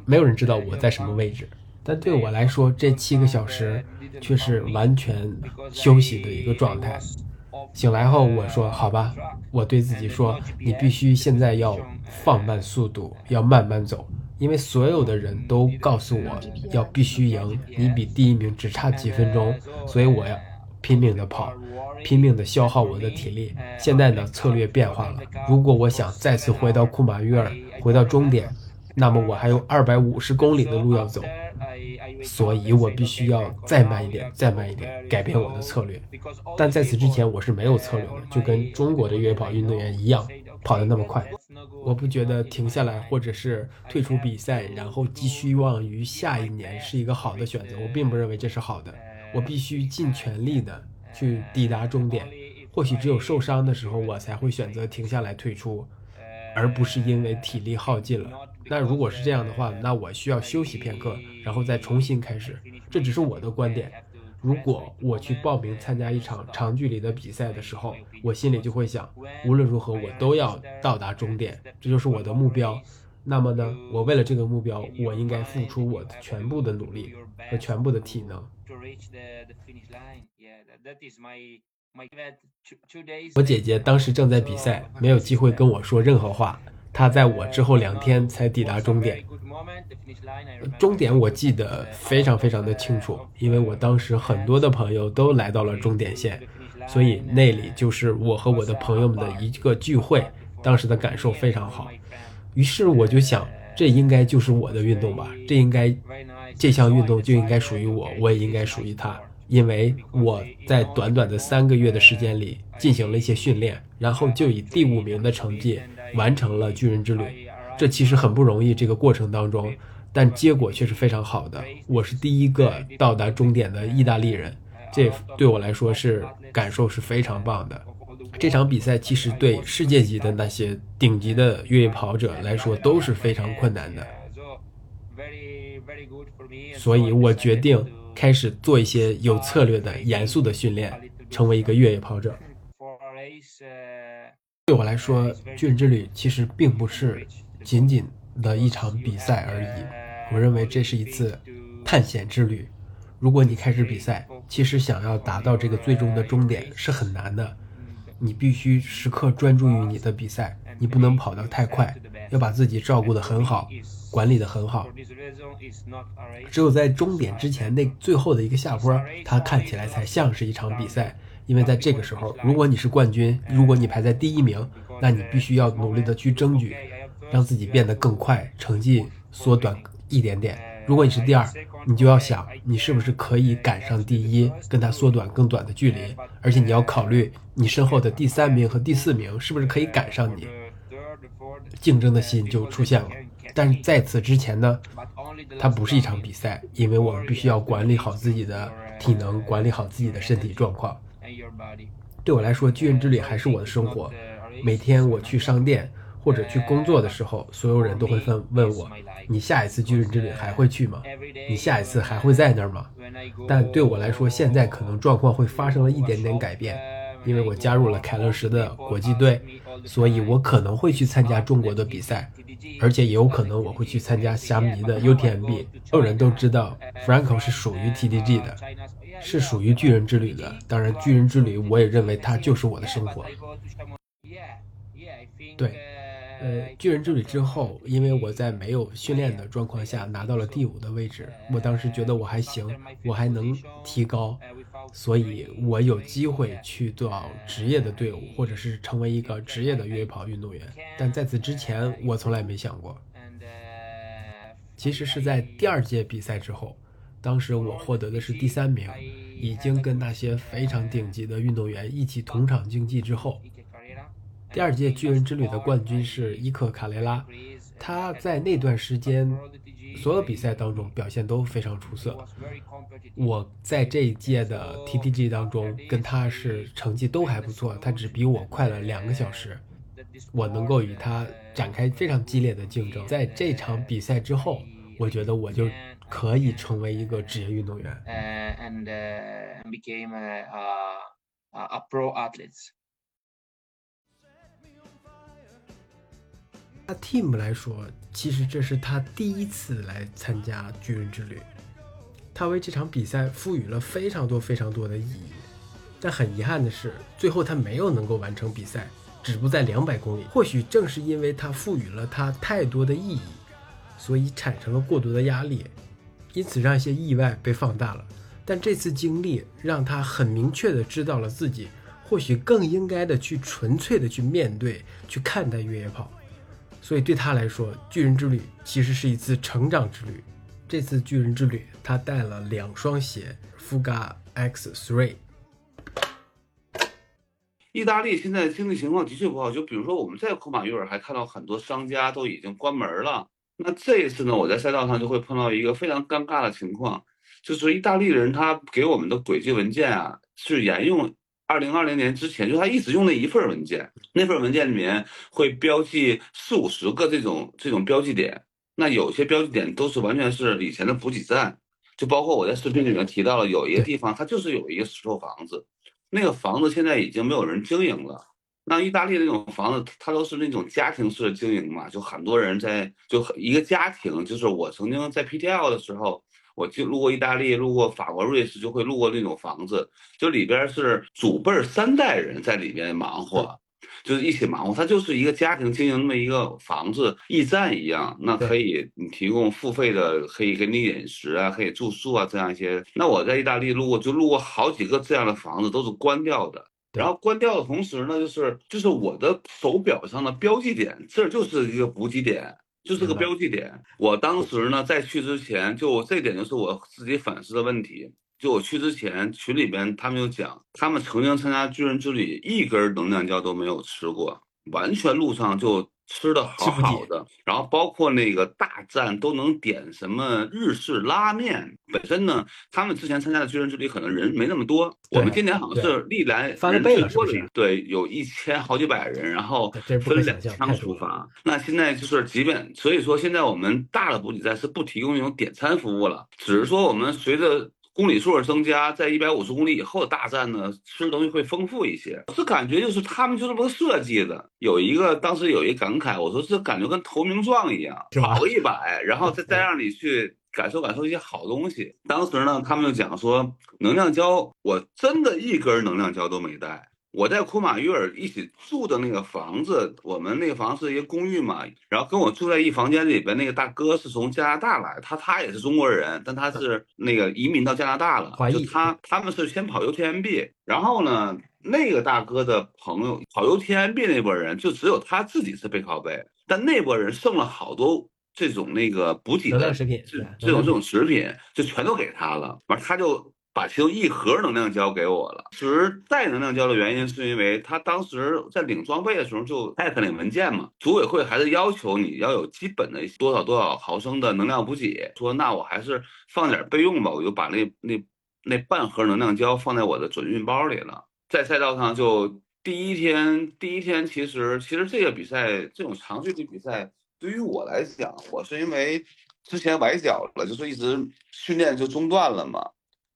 [SPEAKER 1] 没有人知道我在什么位置。但对我来说，这七个小时却是完全休息的一个状态。醒来后，我说：“好吧。”我对自己说：“你必须现在要放慢速度，要慢慢走。”因为所有的人都告诉我要必须赢，你比第一名只差几分钟，所以我要拼命的跑，拼命的消耗我的体力。现在呢，策略变化了，如果我想再次回到库马约尔，回到终点，那么我还有二百五十公里的路要走。所以我必须要再慢一点，再慢一点，改变我的策略。但在此之前，我是没有策略的，就跟中国的越野跑运动员一样，跑得那么快。我不觉得停下来或者是退出比赛，然后寄希望于下一年是一个好的选择。我并不认为这是好的。我必须尽全力的去抵达终点。或许只有受伤的时候，我才会选择停下来退出，而不是因为体力耗尽了。那如果是这样的话，那我需要休息片刻，然后再重新开始。这只是我的观点。如果我去报名参加一场长距离的比赛的时候，我心里就会想，无论如何我都要到达终点，这就是我的目标。那么呢，我为了这个目标，我应该付出我全部的努力和全部的体能。我姐姐当时正在比赛，没有机会跟我说任何话。他在我之后两天才抵达终点。终点我记得非常非常的清楚，因为我当时很多的朋友都来到了终点线，所以那里就是我和我的朋友们的一个聚会。当时的感受非常好，于是我就想，这应该就是我的运动吧？这应该，这项运动就应该属于我，我也应该属于它。因为我在短短的三个月的时间里进行了一些训练，然后就以第五名的成绩完成了巨人之旅。这其实很不容易，这个过程当中，但结果却是非常好的。我是第一个到达终点的意大利人，这对我来说是感受是非常棒的。这场比赛其实对世界级的那些顶级的越野跑者来说都是非常困难的，所以我决定。开始做一些有策略的、严肃的训练，成为一个越野跑者。对我来说，巨人之旅其实并不是仅仅的一场比赛而已。我认为这是一次探险之旅。如果你开始比赛，其实想要达到这个最终的终点是很难的。你必须时刻专注于你的比赛，你不能跑得太快，要把自己照顾得很好。管理的很好，只有在终点之前那最后的一个下坡，它看起来才像是一场比赛。因为在这个时候，如果你是冠军，如果你排在第一名，那你必须要努力的去争取，让自己变得更快，成绩缩短一点点。如果你是第二，你就要想你是不是可以赶上第一，跟他缩短更短的距离，而且你要考虑你身后的第三名和第四名是不是可以赶上你，竞争的心就出现了。但是在此之前呢，它不是一场比赛，因为我们必须要管理好自己的体能，管理好自己的身体状况。对我来说，巨人之旅还是我的生活。每天我去商店或者去工作的时候，所有人都会问问我：“你下一次巨人之旅还会去吗？你下一次还会在那儿吗？”但对我来说，现在可能状况会发生了一点点改变，因为我加入了凯乐石的国际队，所以我可能会去参加中国的比赛。而且也有可能我会去参加虾米的 UTMB。所有人都知道，Franco 是属于 TDG 的，是属于巨人之旅的。当然，巨人之旅我也认为它就是我的生活。对，呃，巨人之旅之后，因为我在没有训练的状况下拿到了第五的位置，我当时觉得我还行，我还能提高。所以，我有机会去到职业的队伍，或者是成为一个职业的越野跑运动员。但在此之前，我从来没想过。其实是在第二届比赛之后，当时我获得的是第三名，已经跟那些非常顶级的运动员一起同场竞技之后，第二届巨人之旅的冠军是伊克卡雷拉，他在那段时间。所有比赛当中表现都非常出色。我在这一届的 TTG 当中跟他是成绩都还不错，他只比我快了两个小时。我能够与他展开非常激烈的竞争。在这场比赛之后，我觉得我就可以成为一个职业运动员。And became a a pro athlete. 他 team 来说，其实这是他第一次来参加巨人之旅，他为这场比赛赋予了非常多非常多的意义。但很遗憾的是，最后他没有能够完成比赛，止步在两百公里。或许正是因为他赋予了他太多的意义，所以产生了过多的压力，因此让一些意外被放大了。但这次经历让他很明确的知道了自己或许更应该的去纯粹的去面对、去看待越野跑。所以对他来说，巨人之旅其实是一次成长之旅，这次巨人之旅，他带了两双鞋，Fuga X Three。
[SPEAKER 4] 意大利现在经济情况的确不好，就比如说我们在库马约尔还看到很多商家都已经关门了。那这一次呢，我在赛道上就会碰到一个非常尴尬的情况，就是意大利人他给我们的轨迹文件啊，是沿用二零二零年之前，就他一直用那一份文件，那份文件里面会标记四五十个这种这种标记点，那有些标记点都是完全是以前的补给站，就包括我在视频里面提到了有一个地方，它就是有一个石头房子。那个房子现在已经没有人经营了。那意大利那种房子，它都是那种家庭式的经营嘛，就很多人在，就一个家庭。就是我曾经在 PTL 的时候，我就路过意大利，路过法国、瑞士，就会路过那种房子，就里边是祖辈三代人在里边忙活。就是一起忙活，它就是一个家庭经营那么一个房子驿站一样，那可以你提供付费的，可以给你饮食啊，可以住宿啊，这样一些。那我在意大利路过就路过好几个这样的房子，都是关掉的。然后关掉的同时呢，就是就是我的手表上的标记点，这就是一个补给点，就是个标记点。我当时呢在去之前，就这点就是我自己反思的问题。就我去之前，群里边他们就讲，他们曾经参加巨人之旅，一根能量胶都没有吃过，完全路上就吃的好好的。然后包括那个大站都能点什么日式拉面。本身呢，他们之前参加的巨人之旅可能人没那么多，我们今年好像是历来人最多的，对，有一千好几百人，然后分两枪出发。那现在就是，即便所以说，现在我们大的补给站是不提供那种点餐服务了，只是说我们随着。公里数的增加，在一百五十公里以后的大站呢，吃的东西会丰富一些。这感觉就是他们就这么设计的。有一个当时有一感慨，我说这感觉跟投名状一样，跑个一百，然后再再让你去感受感受一些好东西。当时呢，他们就讲说，能量胶，我真的一根能量胶都没带。我在库马约尔一起住的那个房子，我们那个房是一个公寓嘛，然后跟我住在一房间里边那个大哥是从加拿大来，他他也是中国人，但他是那个移民到加拿大了，就他他们是先跑 UTMB，然后呢，那个大哥的朋友跑 UTMB 那波人就只有他自己是背靠背，但那波人剩了好多这种那个补给的
[SPEAKER 1] 食品，
[SPEAKER 4] 这种这种食品就全都给他了，完他就。把其中一盒能量胶给我了。其实带能量胶的原因是因为他当时在领装备的时候就带那文件嘛，组委会还是要求你要有基本的多少多少毫升的能量补给。说那我还是放点备用吧，我就把那那那半盒能量胶放在我的准运包里了。在赛道上就第一天，第一天其实其实这个比赛这种长距离比赛对于我来讲，我是因为之前崴脚了，就是一直训练就中断了嘛。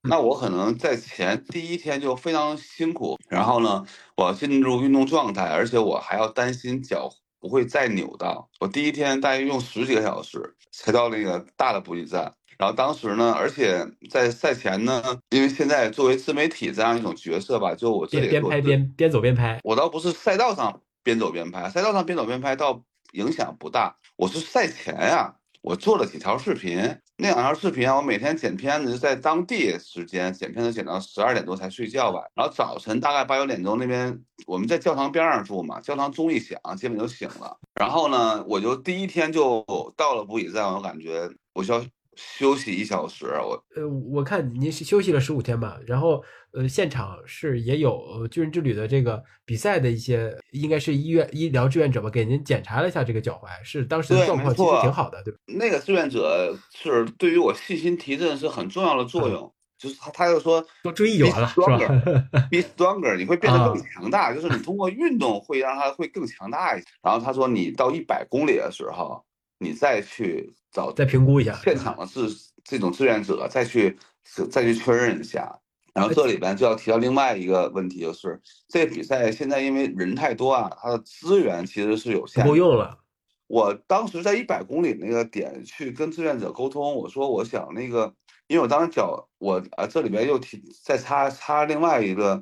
[SPEAKER 4] 那我可能在前第一天就非常辛苦，然后呢，我要进入运动状态，而且我还要担心脚不会再扭到。我第一天大约用十几个小时才到那个大的补给站，然后当时呢，而且在赛前呢，因为现在作为自媒体这样一种角色吧，就我这里
[SPEAKER 1] 边拍边边走边拍，
[SPEAKER 4] 我倒不是赛道上边走边拍，赛道上边走边拍倒影响不大，我是赛前呀。我做了几条视频，那两条视频啊我每天剪片子就在当地时间剪片子，剪到十二点多才睡觉吧。然后早晨大概八九点钟那边我们在教堂边上住嘛，教堂钟一响，基本就醒了。然后呢，我就第一天就到了补给站，我感觉我需要休息一小时。我
[SPEAKER 1] 呃，我看您休息了十五天吧，然后。呃，现场是也有巨人之旅的这个比赛的一些，应该是医院医疗志愿者吧，给您检查了一下这个脚踝，是当时的状况其实挺好的，对吧？
[SPEAKER 4] 那个志愿者是对于我信心提振是很重要的作用，就是他他就说
[SPEAKER 1] 说追忆就完了，是吧
[SPEAKER 4] ？Be stronger，你会变得更强大，就是你通过运动会让他会更强大一些。然后他说，你到一百公里的时候，你再去找
[SPEAKER 1] 再评估一下
[SPEAKER 4] 现场的志这种志愿者，再去再去确认一下。然后这里边就要提到另外一个问题，就是这个比赛现在因为人太多啊，它的资源其实是有限，
[SPEAKER 1] 不够用了。
[SPEAKER 4] 我当时在一百公里那个点去跟志愿者沟通，我说我想那个，因为我当时脚我啊这里边又提再插插另外一个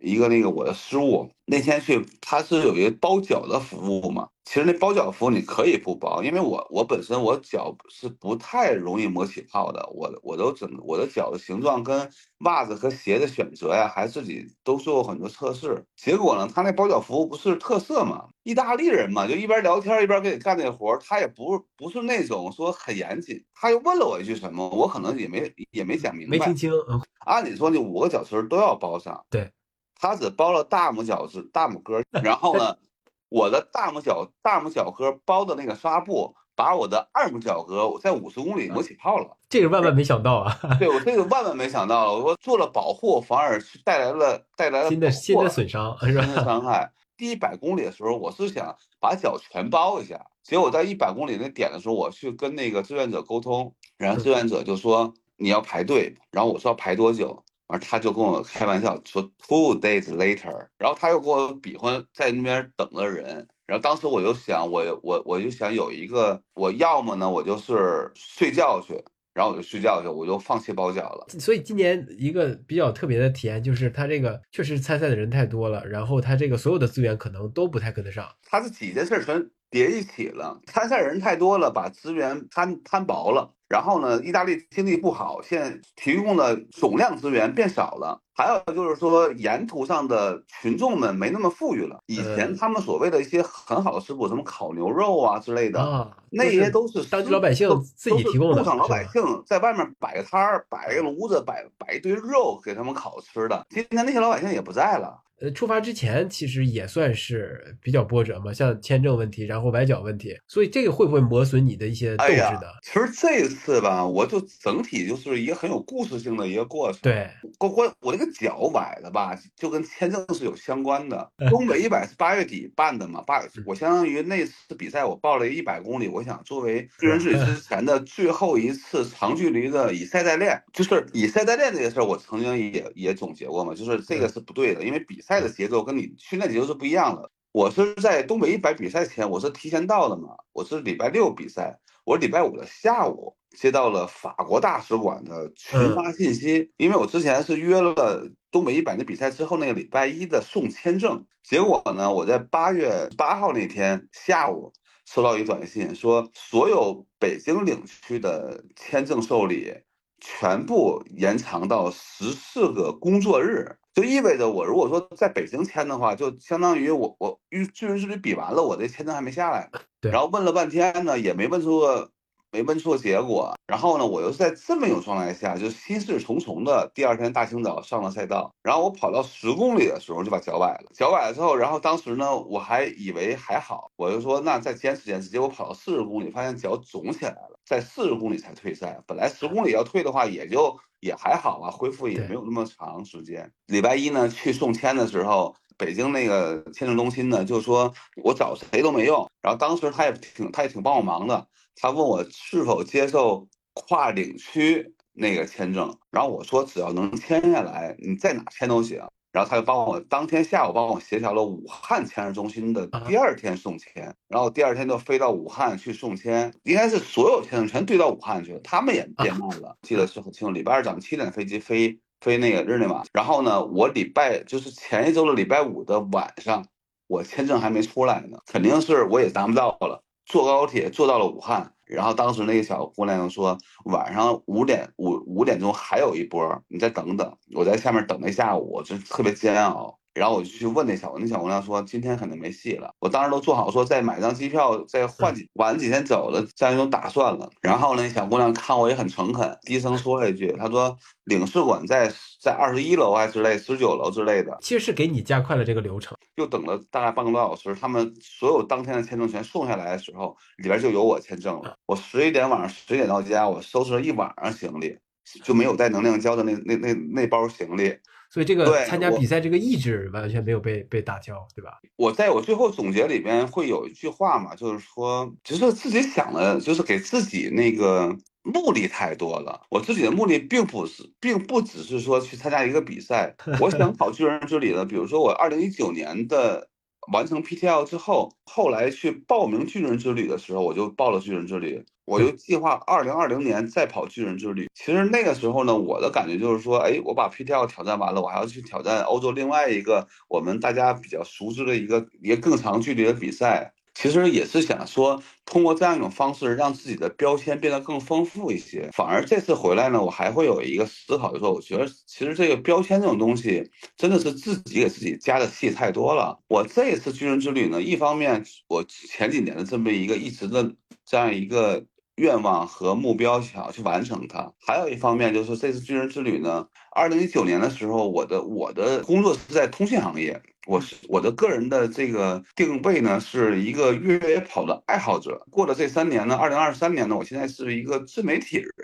[SPEAKER 4] 一个那个我的失误。那天去，他是有一个包脚的服务嘛？其实那包脚服务你可以不包，因为我我本身我脚是不太容易磨起泡的，我我都整我的脚的形状跟袜子和鞋的选择呀，还自己都做过很多测试。结果呢，他那包脚服务不是特色嘛？意大利人嘛，就一边聊天一边给你干那活儿，他也不不是那种说很严谨。他又问了我一句什么，我可能也没也没讲明白，
[SPEAKER 1] 没听清。嗯，
[SPEAKER 4] 按理说你五个脚趾都要包上，
[SPEAKER 1] 对，
[SPEAKER 4] 他只包了大拇脚趾、大拇哥，然后呢？我的大拇脚大拇脚哥包的那个纱布，把我的二拇脚哥在五十公里磨起泡了。
[SPEAKER 1] 这个万万没想到啊！
[SPEAKER 4] 对我这个万万没想到了。我说做了保护，反而是带来了带来了
[SPEAKER 1] 新的新的损伤，
[SPEAKER 4] 新的伤害。第一百公里的时候，我是想把脚全包一下，结果在一百公里那点的时候，我去跟那个志愿者沟通，然后志愿者就说你要排队，然后我说要排多久？完，他就跟我开玩笑说 two days later，然后他又给我比划在那边等的人，然后当时我就想，我我我就想有一个，我要么呢，我就是睡觉去，然后我就睡觉去，我就放弃包饺了。
[SPEAKER 1] 所以今年一个比较特别的体验就是，他这个确实参赛的人太多了，然后他这个所有的资源可能都不太跟得上。
[SPEAKER 4] 他这几件事全叠一起了，参赛人太多了，把资源摊摊薄了。然后呢，意大利经济不好，现在提供的总量资源变少了。还有就是说，沿途上的群众们没那么富裕了。以前他们所谓的一些很好的食谱，什么烤牛肉啊之类的，那些都是
[SPEAKER 1] 当地老百姓自己提供的。
[SPEAKER 4] 工厂老百姓在外面摆个摊儿，摆个炉子，摆摆一堆肉给他们烤吃的。今天那些老百姓也不在了。
[SPEAKER 1] 呃，出发之前其实也算是比较波折嘛，像签证问题，然后崴脚问题，所以这个会不会磨损你的一些斗志的？
[SPEAKER 4] 其实这次吧，我就整体就是一个很有故事性的一个过程。
[SPEAKER 1] 对，
[SPEAKER 4] 关关我这个脚崴的吧，就跟签证是有相关的。东北一百是八月底办的嘛，八我相当于那次比赛我报了一百公里，我想作为巨人之旅之前的最后一次长距离的以赛代练，就是以赛代练这个事儿，我曾经也也总结过嘛，就是这个是不对的，因为比。赛的节奏跟你训练节奏是不一样的。我是在东北一百比赛前，我是提前到的嘛。我是礼拜六比赛，我礼拜五的下午接到了法国大使馆的群发信息，因为我之前是约了东北一百的比赛之后那个礼拜一的送签证，结果呢，我在八月八号那天下午收到一短信，说所有北京领区的签证受理全部延长到十四个工作日。就意味着我如果说在北京签的话，就相当于我我与巨人之旅比完了，我这签证还没下来。
[SPEAKER 1] 对。
[SPEAKER 4] 然后问了半天呢，也没问出个没问出个结果。然后呢，我又是在这么一种状态下，就心事重重的，第二天大清早上了赛道。然后我跑到十公里的时候就把脚崴了。脚崴了之后，然后当时呢，我还以为还好，我就说那再坚持坚持。结果跑到四十公里，发现脚肿起来了，在四十公里才退赛。本来十公里要退的话，也就。也还好啊，恢复也没有那么长时间。礼拜一呢，去送签的时候，北京那个签证中心呢就说我找谁都没用。然后当时他也挺他也挺帮我忙的，他问我是否接受跨领区那个签证，然后我说只要能签下来，你在哪签都行。然后他就帮我当天下午帮我协调了武汉签证中心的第二天送签，然后第二天就飞到武汉去送签，应该是所有签证全堆到武汉去了，他们也变慢了。记得是很清楚，礼拜二早上七点飞机飞飞那个日内瓦，然后呢，我礼拜就是前一周的礼拜五的晚上，我签证还没出来呢，肯定是我也达不到了，坐高铁坐到了武汉。然后当时那个小姑娘说，晚上五点五五点钟还有一波，你再等等。我在下面等了一下午，就特别煎熬。然后我就去问那小姑娘那小姑娘说，今天肯定没戏了。我当时都做好说再买张机票，再换几晚几天走的这样一种打算了。然后那小姑娘看我也很诚恳，低声说了一句，她说领事馆在在二十一楼还之类，十九楼之类的。
[SPEAKER 1] 其实是给你加快了这个流程。
[SPEAKER 4] 又等了大概半个多小时，他们所有当天的签证全送下来的时候，里边就有我签证了。我十一点晚上十一点到家，我收拾了一晚上行李，就没有带能量胶的那那那那包行李。
[SPEAKER 1] 所以这个参加比赛这个意志完全没有被被打消，对吧？
[SPEAKER 4] 我在我最后总结里边会有一句话嘛，就是说，就是自己想的，就是给自己那个目的太多了。我自己的目的并不是，并不只是说去参加一个比赛。我想跑巨人之旅的，比如说我二零一九年的完成 PTL 之后，后来去报名巨人之旅的时候，我就报了巨人之旅。我就计划二零二零年再跑巨人之旅。其实那个时候呢，我的感觉就是说，哎，我把 PTL 挑战完了，我还要去挑战欧洲另外一个我们大家比较熟知的一个一个更长距离的比赛。其实也是想说，通过这样一种方式，让自己的标签变得更丰富一些。反而这次回来呢，我还会有一个思考，就是说，我觉得其实这个标签这种东西，真的是自己给自己加的戏太多了。我这一次巨人之旅呢，一方面我前几年的这么一个一直的这样一个愿望和目标，想要去完成它；还有一方面就是这次军人之旅呢，二零一九年的时候，我的我的工作是在通信行业。我是我的个人的这个定位呢，是一个越野跑的爱好者。过了这三年呢，二零二三年呢，我现在是一个自媒体人。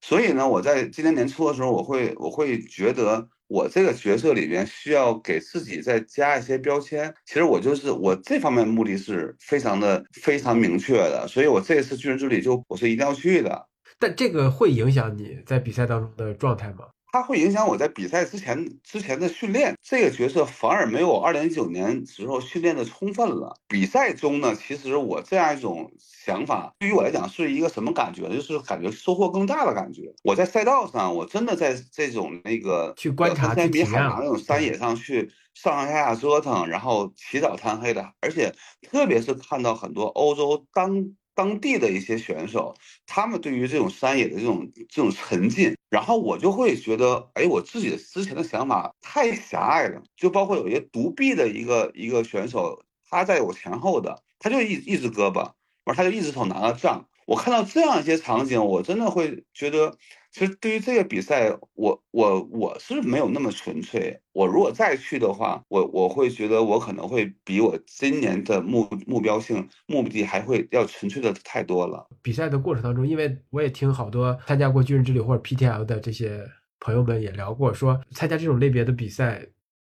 [SPEAKER 4] 所以呢，我在今年年初的时候，我会我会觉得我这个角色里边需要给自己再加一些标签。其实我就是我这方面目的是非常的非常明确的。所以我这次巨人之旅就我是一定要去的。
[SPEAKER 1] 但这个会影响你在比赛当中的状态吗？
[SPEAKER 4] 它会影响我在比赛之前之前的训练，这个角色反而没有二零一九年时候训练的充分了。比赛中呢，其实我这样一种想法，对于我来讲是一个什么感觉？就是感觉收获更大的感觉。我在赛道上，我真的在这种那个
[SPEAKER 1] 去观察、去
[SPEAKER 4] 比海拔那种山野上去上上下下折腾，然后起早贪黑的，而且特别是看到很多欧洲当。当地的一些选手，他们对于这种山野的这种这种沉浸，然后我就会觉得，哎，我自己之前的想法太狭隘了。就包括有些独臂的一个一个选手，他在我前后的，他就一一只胳膊，完他就一只手拿着杖。我看到这样一些场景，我真的会觉得。其实对于这个比赛，我我我是没有那么纯粹。我如果再去的话，我我会觉得我可能会比我今年的目目标性目的还会要纯粹的太多了。
[SPEAKER 1] 比赛的过程当中，因为我也听好多参加过巨人之旅或者 PTL 的这些朋友们也聊过，说参加这种类别的比赛，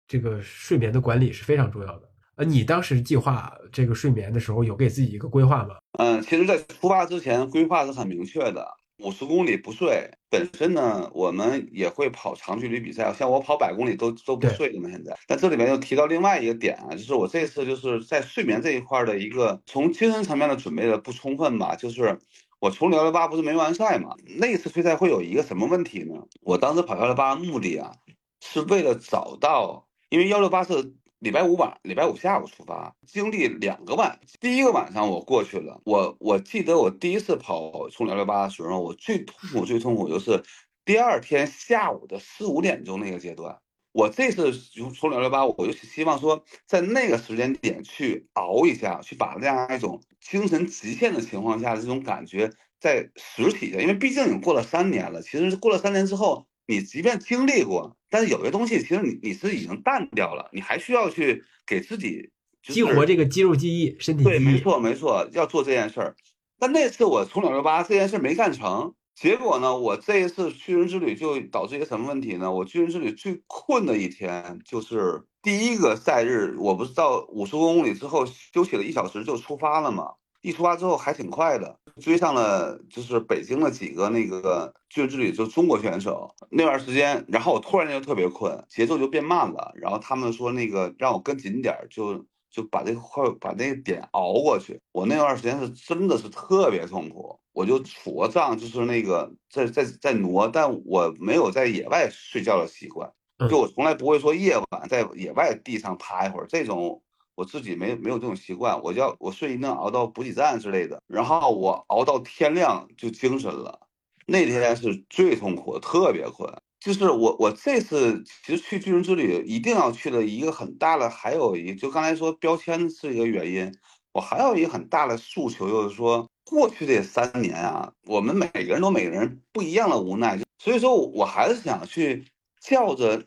[SPEAKER 1] 这个睡眠的管理是非常重要的。呃，你当时计划这个睡眠的时候，有给自己一个规划吗？
[SPEAKER 4] 嗯，其实，在出发之前，规划是很明确的。五十公里不睡，本身呢，我们也会跑长距离比赛，像我跑百公里都都不睡的嘛。现在，但这里面又提到另外一个点啊，就是我这次就是在睡眠这一块的一个从精神层面的准备的不充分吧。就是我从幺六八不是没完赛嘛，那次退赛会有一个什么问题呢？我当时跑幺六八的目的啊，是为了找到，因为幺六八是。礼拜五晚，礼拜五下午出发，经历两个晚。第一个晚上我过去了，我我记得我第一次跑冲幺六八的时候，我最痛苦最痛苦就是第二天下午的四五点钟那个阶段。我这次冲幺六八，我就希望说在那个时间点去熬一下，去把这样一种精神极限的情况下的这种感觉再实体一下，因为毕竟已经过了三年了。其实过了三年之后。你即便经历过，但是有些东西其实你你是已经淡掉了，你还需要去给自己
[SPEAKER 1] 激活这个肌肉记忆、身体
[SPEAKER 4] 对，没错没错，要做这件事儿。但那次我从两六八这件事没干成，结果呢，我这一次巨人之旅就导致一个什么问题呢？我巨人之旅最困的一天就是第一个赛日，我不是到五十公里之后休息了一小时就出发了嘛？一出发之后还挺快的，追上了就是北京的几个那个巨人之旅就中国选手那段时间，然后我突然间就特别困，节奏就变慢了，然后他们说那个让我跟紧点儿，就就把这个快把那个点熬过去。我那段时间是真的是特别痛苦，我就杵着杖就是那个在在在挪，但我没有在野外睡觉的习惯，就我从来不会说夜晚在野外地上趴一会儿这种。我自己没没有这种习惯，我要我睡一觉熬到补给站之类的，然后我熬到天亮就精神了。那天是最痛苦，特别困。就是我我这次其实去巨人之旅一定要去的一个很大的，还有一就刚才说标签是一个原因，我还有一个很大的诉求就是说，过去这三年啊，我们每个人都每个人不一样的无奈，所以说我还是想去叫着。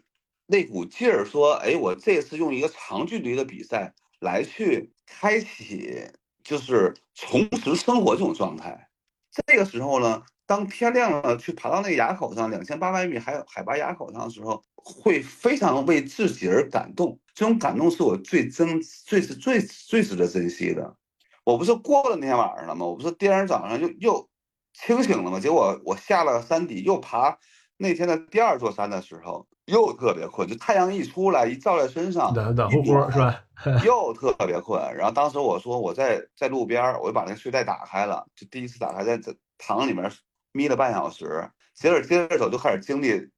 [SPEAKER 4] 那股劲儿说：“哎，我这次用一个长距离的比赛来去开启，就是重拾生活这种状态。这个时候呢，当天亮了，去爬到那个崖口上，两千八百米海海拔崖口上的时候，会非常为自己而感动。这种感动是我最珍、最是最最值得珍惜的。我不是过了那天晚上了吗？我不是第二天早上又又清醒了吗？结果我下了山底，又爬那天的第二座山的时候。”又特别困，就太阳一出来一照在身上，
[SPEAKER 1] 暖暖乎乎是吧？
[SPEAKER 4] 又特别困。然后当时我说我在在路边儿，我就把那个睡袋打开了，就第一次打开，在在躺里面眯了半小时，接着接着手就开始经历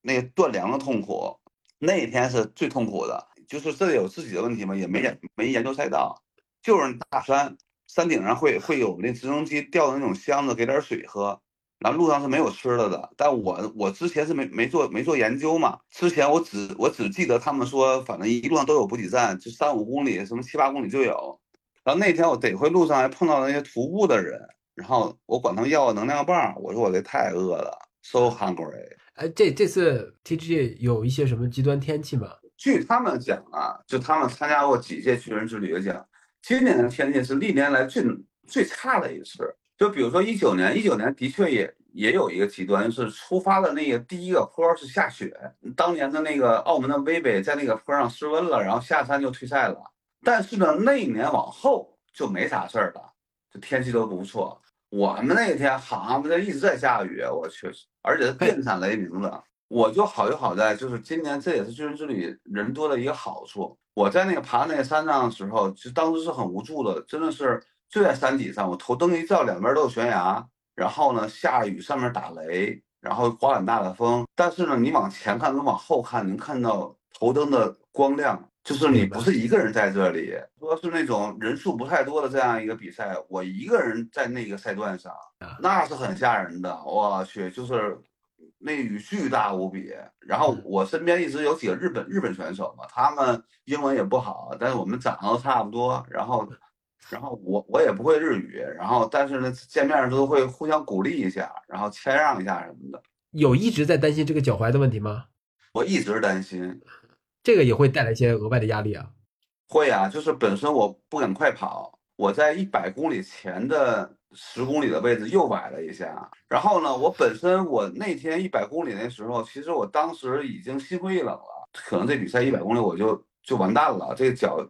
[SPEAKER 4] 那个断粮的痛苦。那一天是最痛苦的，就是这里有自己的问题嘛，也没研没研究赛道，就是大山山顶上会会有那直升机吊的那种箱子，给点水喝。然后路上是没有吃的的，但我我之前是没没做没做研究嘛，之前我只我只记得他们说，反正一路上都有补给站，就三五公里，什么七八公里就有。然后那天我得回路上还碰到那些徒步的人，然后我管他们要个能量棒，我说我这太饿了，so hungry。
[SPEAKER 1] 哎，这这次 TGG 有一些什么极端天气吗？
[SPEAKER 4] 据他们讲啊，就他们参加过几届巨人之旅的讲，今年的天气是历年来最最差的一次。就比如说一九年，一九年的确也也有一个极端，是出发的那个第一个坡是下雪。当年的那个澳门的威北在那个坡上失温了，然后下山就退赛了。但是呢，那一年往后就没啥事儿了，这天气都不错。我们那天好嘛，这一直在下雨，我去，而且是电闪雷鸣的。我就好就好在，就是今年这也是军人之旅人多的一个好处。我在那个爬那个山上的时候，就当时是很无助的，真的是。就在山脊上，我头灯一照，两边都是悬崖，然后呢下雨，上面打雷，然后刮很大的风。但是呢，你往前看跟往后看，能看到头灯的光亮，就是你不是一个人在这里，说是那种人数不太多的这样一个比赛，我一个人在那个赛段上，那是很吓人的。我去，就是那雨巨大无比。然后我身边一直有几个日本日本选手嘛，他们英文也不好，但是我们长得都差不多，然后。然后我我也不会日语，然后但是呢见面都会互相鼓励一下，然后谦让一下什么的。
[SPEAKER 1] 有一直在担心这个脚踝的问题吗？
[SPEAKER 4] 我一直担心，
[SPEAKER 1] 这个也会带来一些额外的压力啊。
[SPEAKER 4] 会啊，就是本身我不敢快跑，我在一百公里前的十公里的位置又崴了一下。然后呢，我本身我那天一百公里那时候，其实我当时已经心灰意冷了，可能这比赛一百公里我就就完蛋了，这个脚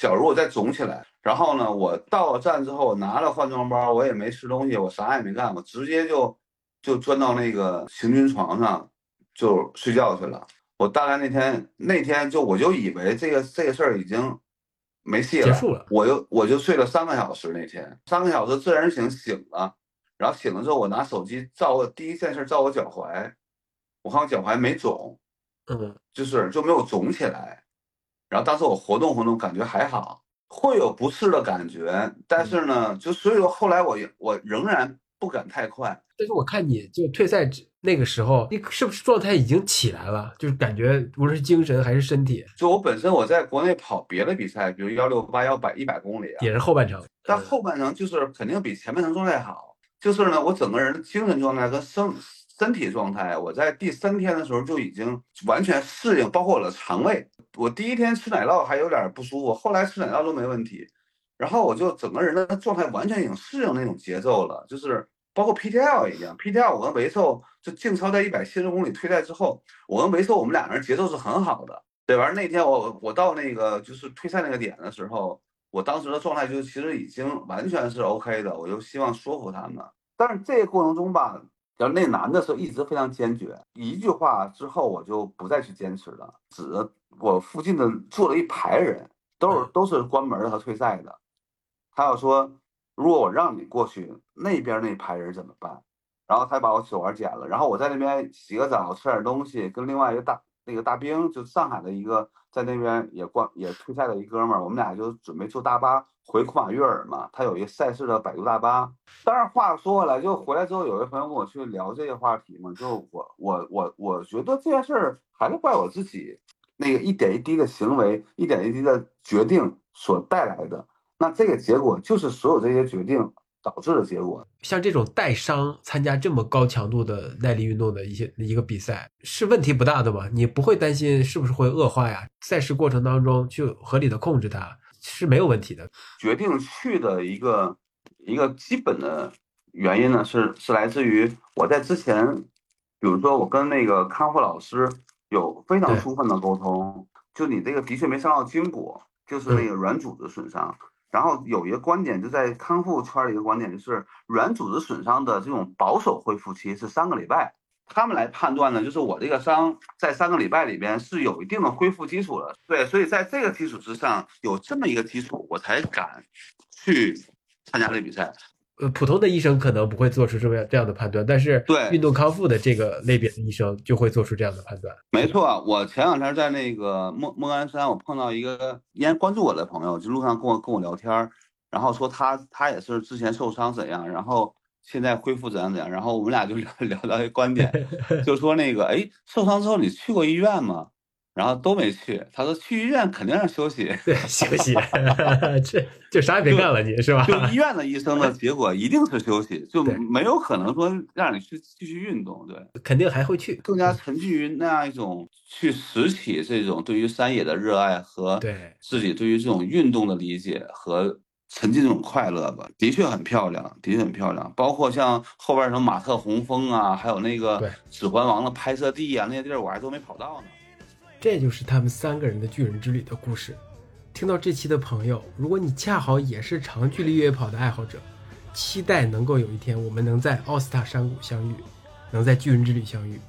[SPEAKER 4] 脚如果再肿起来。然后呢，我到了站之后，我拿了换装包，我也没吃东西，我啥也没干，我直接就就钻到那个行军床上就睡觉去了。我大概那天那天就我就以为这个这个事儿已经没戏了，
[SPEAKER 1] 结束了。
[SPEAKER 4] 我就我就睡了三个小时那天，三个小时自然醒醒了，然后醒了之后，我拿手机照我第一件事照我脚踝，我看我脚踝没肿，
[SPEAKER 1] 嗯，
[SPEAKER 4] 就是就没有肿起来。然后当时我活动活动，感觉还好。会有不适的感觉，但是呢，就所以说后来我我仍然不敢太快。
[SPEAKER 1] 但是我看你就退赛那个时候，你是不是状态已经起来了？就是感觉无论是精神还是身体。
[SPEAKER 4] 就我本身我在国内跑别的比赛，比如幺六八、幺百、一百公里啊，
[SPEAKER 1] 也是后半程。
[SPEAKER 4] 但后半程就是肯定比前半程状态好。就是呢，我整个人的精神状态跟生身体状态，我在第三天的时候就已经完全适应，包括我的肠胃。我第一天吃奶酪还有点不舒服，后来吃奶酪都没问题，然后我就整个人的状态完全已经适应那种节奏了，就是包括 PTL 一样，PTL 我跟维寿就净超在一百七十公里退赛之后，我跟维寿我们两个人节奏是很好的，对完？那天我我到那个就是退赛那个点的时候，我当时的状态就其实已经完全是 OK 的，我就希望说服他们，但是这个过程中吧。然后那男的时候一直非常坚决，一句话之后我就不再去坚持了。指着我附近的坐了一排人，都是都是关门的和退赛的。他要说，如果我让你过去，那边那排人怎么办？然后他把我手腕剪了，然后我在那边洗个澡，吃点东西，跟另外一个大那个大兵，就上海的一个在那边也逛也退赛的一哥们儿，我们俩就准备坐大巴。回库马约尔嘛，他有一个赛事的百度大巴。但是话说回来，就回来之后，有一朋友跟我去聊这些话题嘛，就我我我我觉得这件事儿还是怪我自己，那个一点一滴的行为，一点一滴的决定所带来的。那这个结果就是所有这些决定导致的结果。
[SPEAKER 1] 像这种带伤参加这么高强度的耐力运动的一些一个比赛，是问题不大的嘛？你不会担心是不是会恶化呀？赛事过程当中去合理的控制它。是没有问题的。
[SPEAKER 4] 决定去的一个一个基本的原因呢，是是来自于我在之前，比如说我跟那个康复老师有非常充分的沟通，就你这个的确没伤到筋骨，就是那个软组织损伤。然后有一个观点就在康复圈的一个观点就是，软组织损伤的这种保守恢复期是三个礼拜。他们来判断呢，就是我这个伤在三个礼拜里边是有一定的恢复基础的，对，所以在这个基础之上有这么一个基础，我才敢去参加这比赛。
[SPEAKER 1] 呃，普通的医生可能不会做出这么这样的判断，但是
[SPEAKER 4] 对
[SPEAKER 1] 运动康复的这个类别的医生就会做出这样的判断。
[SPEAKER 4] 没错，我前两天在那个莫莫干山，我碰到一个烟关注我的朋友，就路上跟我跟我聊天儿，然后说他他也是之前受伤怎样，然后现在恢复怎样怎样，然后我们俩就聊聊到一个观点，就说那个哎，受伤之后你去过医院吗？然后都没去，他说去医院肯定是休息，
[SPEAKER 1] 对，休息，这就啥也别干了，你是吧？
[SPEAKER 4] 就医院的医生的结果一定是休息，就没有可能说让你去继续运动，对。
[SPEAKER 1] 肯定还会去。
[SPEAKER 4] 更加沉浸于那样一种去拾起这种对于山野的热爱和
[SPEAKER 1] 对
[SPEAKER 4] 自己对于这种运动的理解和沉浸这种快乐吧，的确很漂亮，的确很漂亮。包括像后边什么马特洪峰啊，还有那个《指环王》的拍摄地啊，那些地儿我还都没跑到呢。
[SPEAKER 1] 这就是他们三个人的巨人之旅的故事。听到这期的朋友，如果你恰好也是长距离越野跑的爱好者，期待能够有一天我们能在奥斯塔山谷相遇，能在巨人之旅相遇。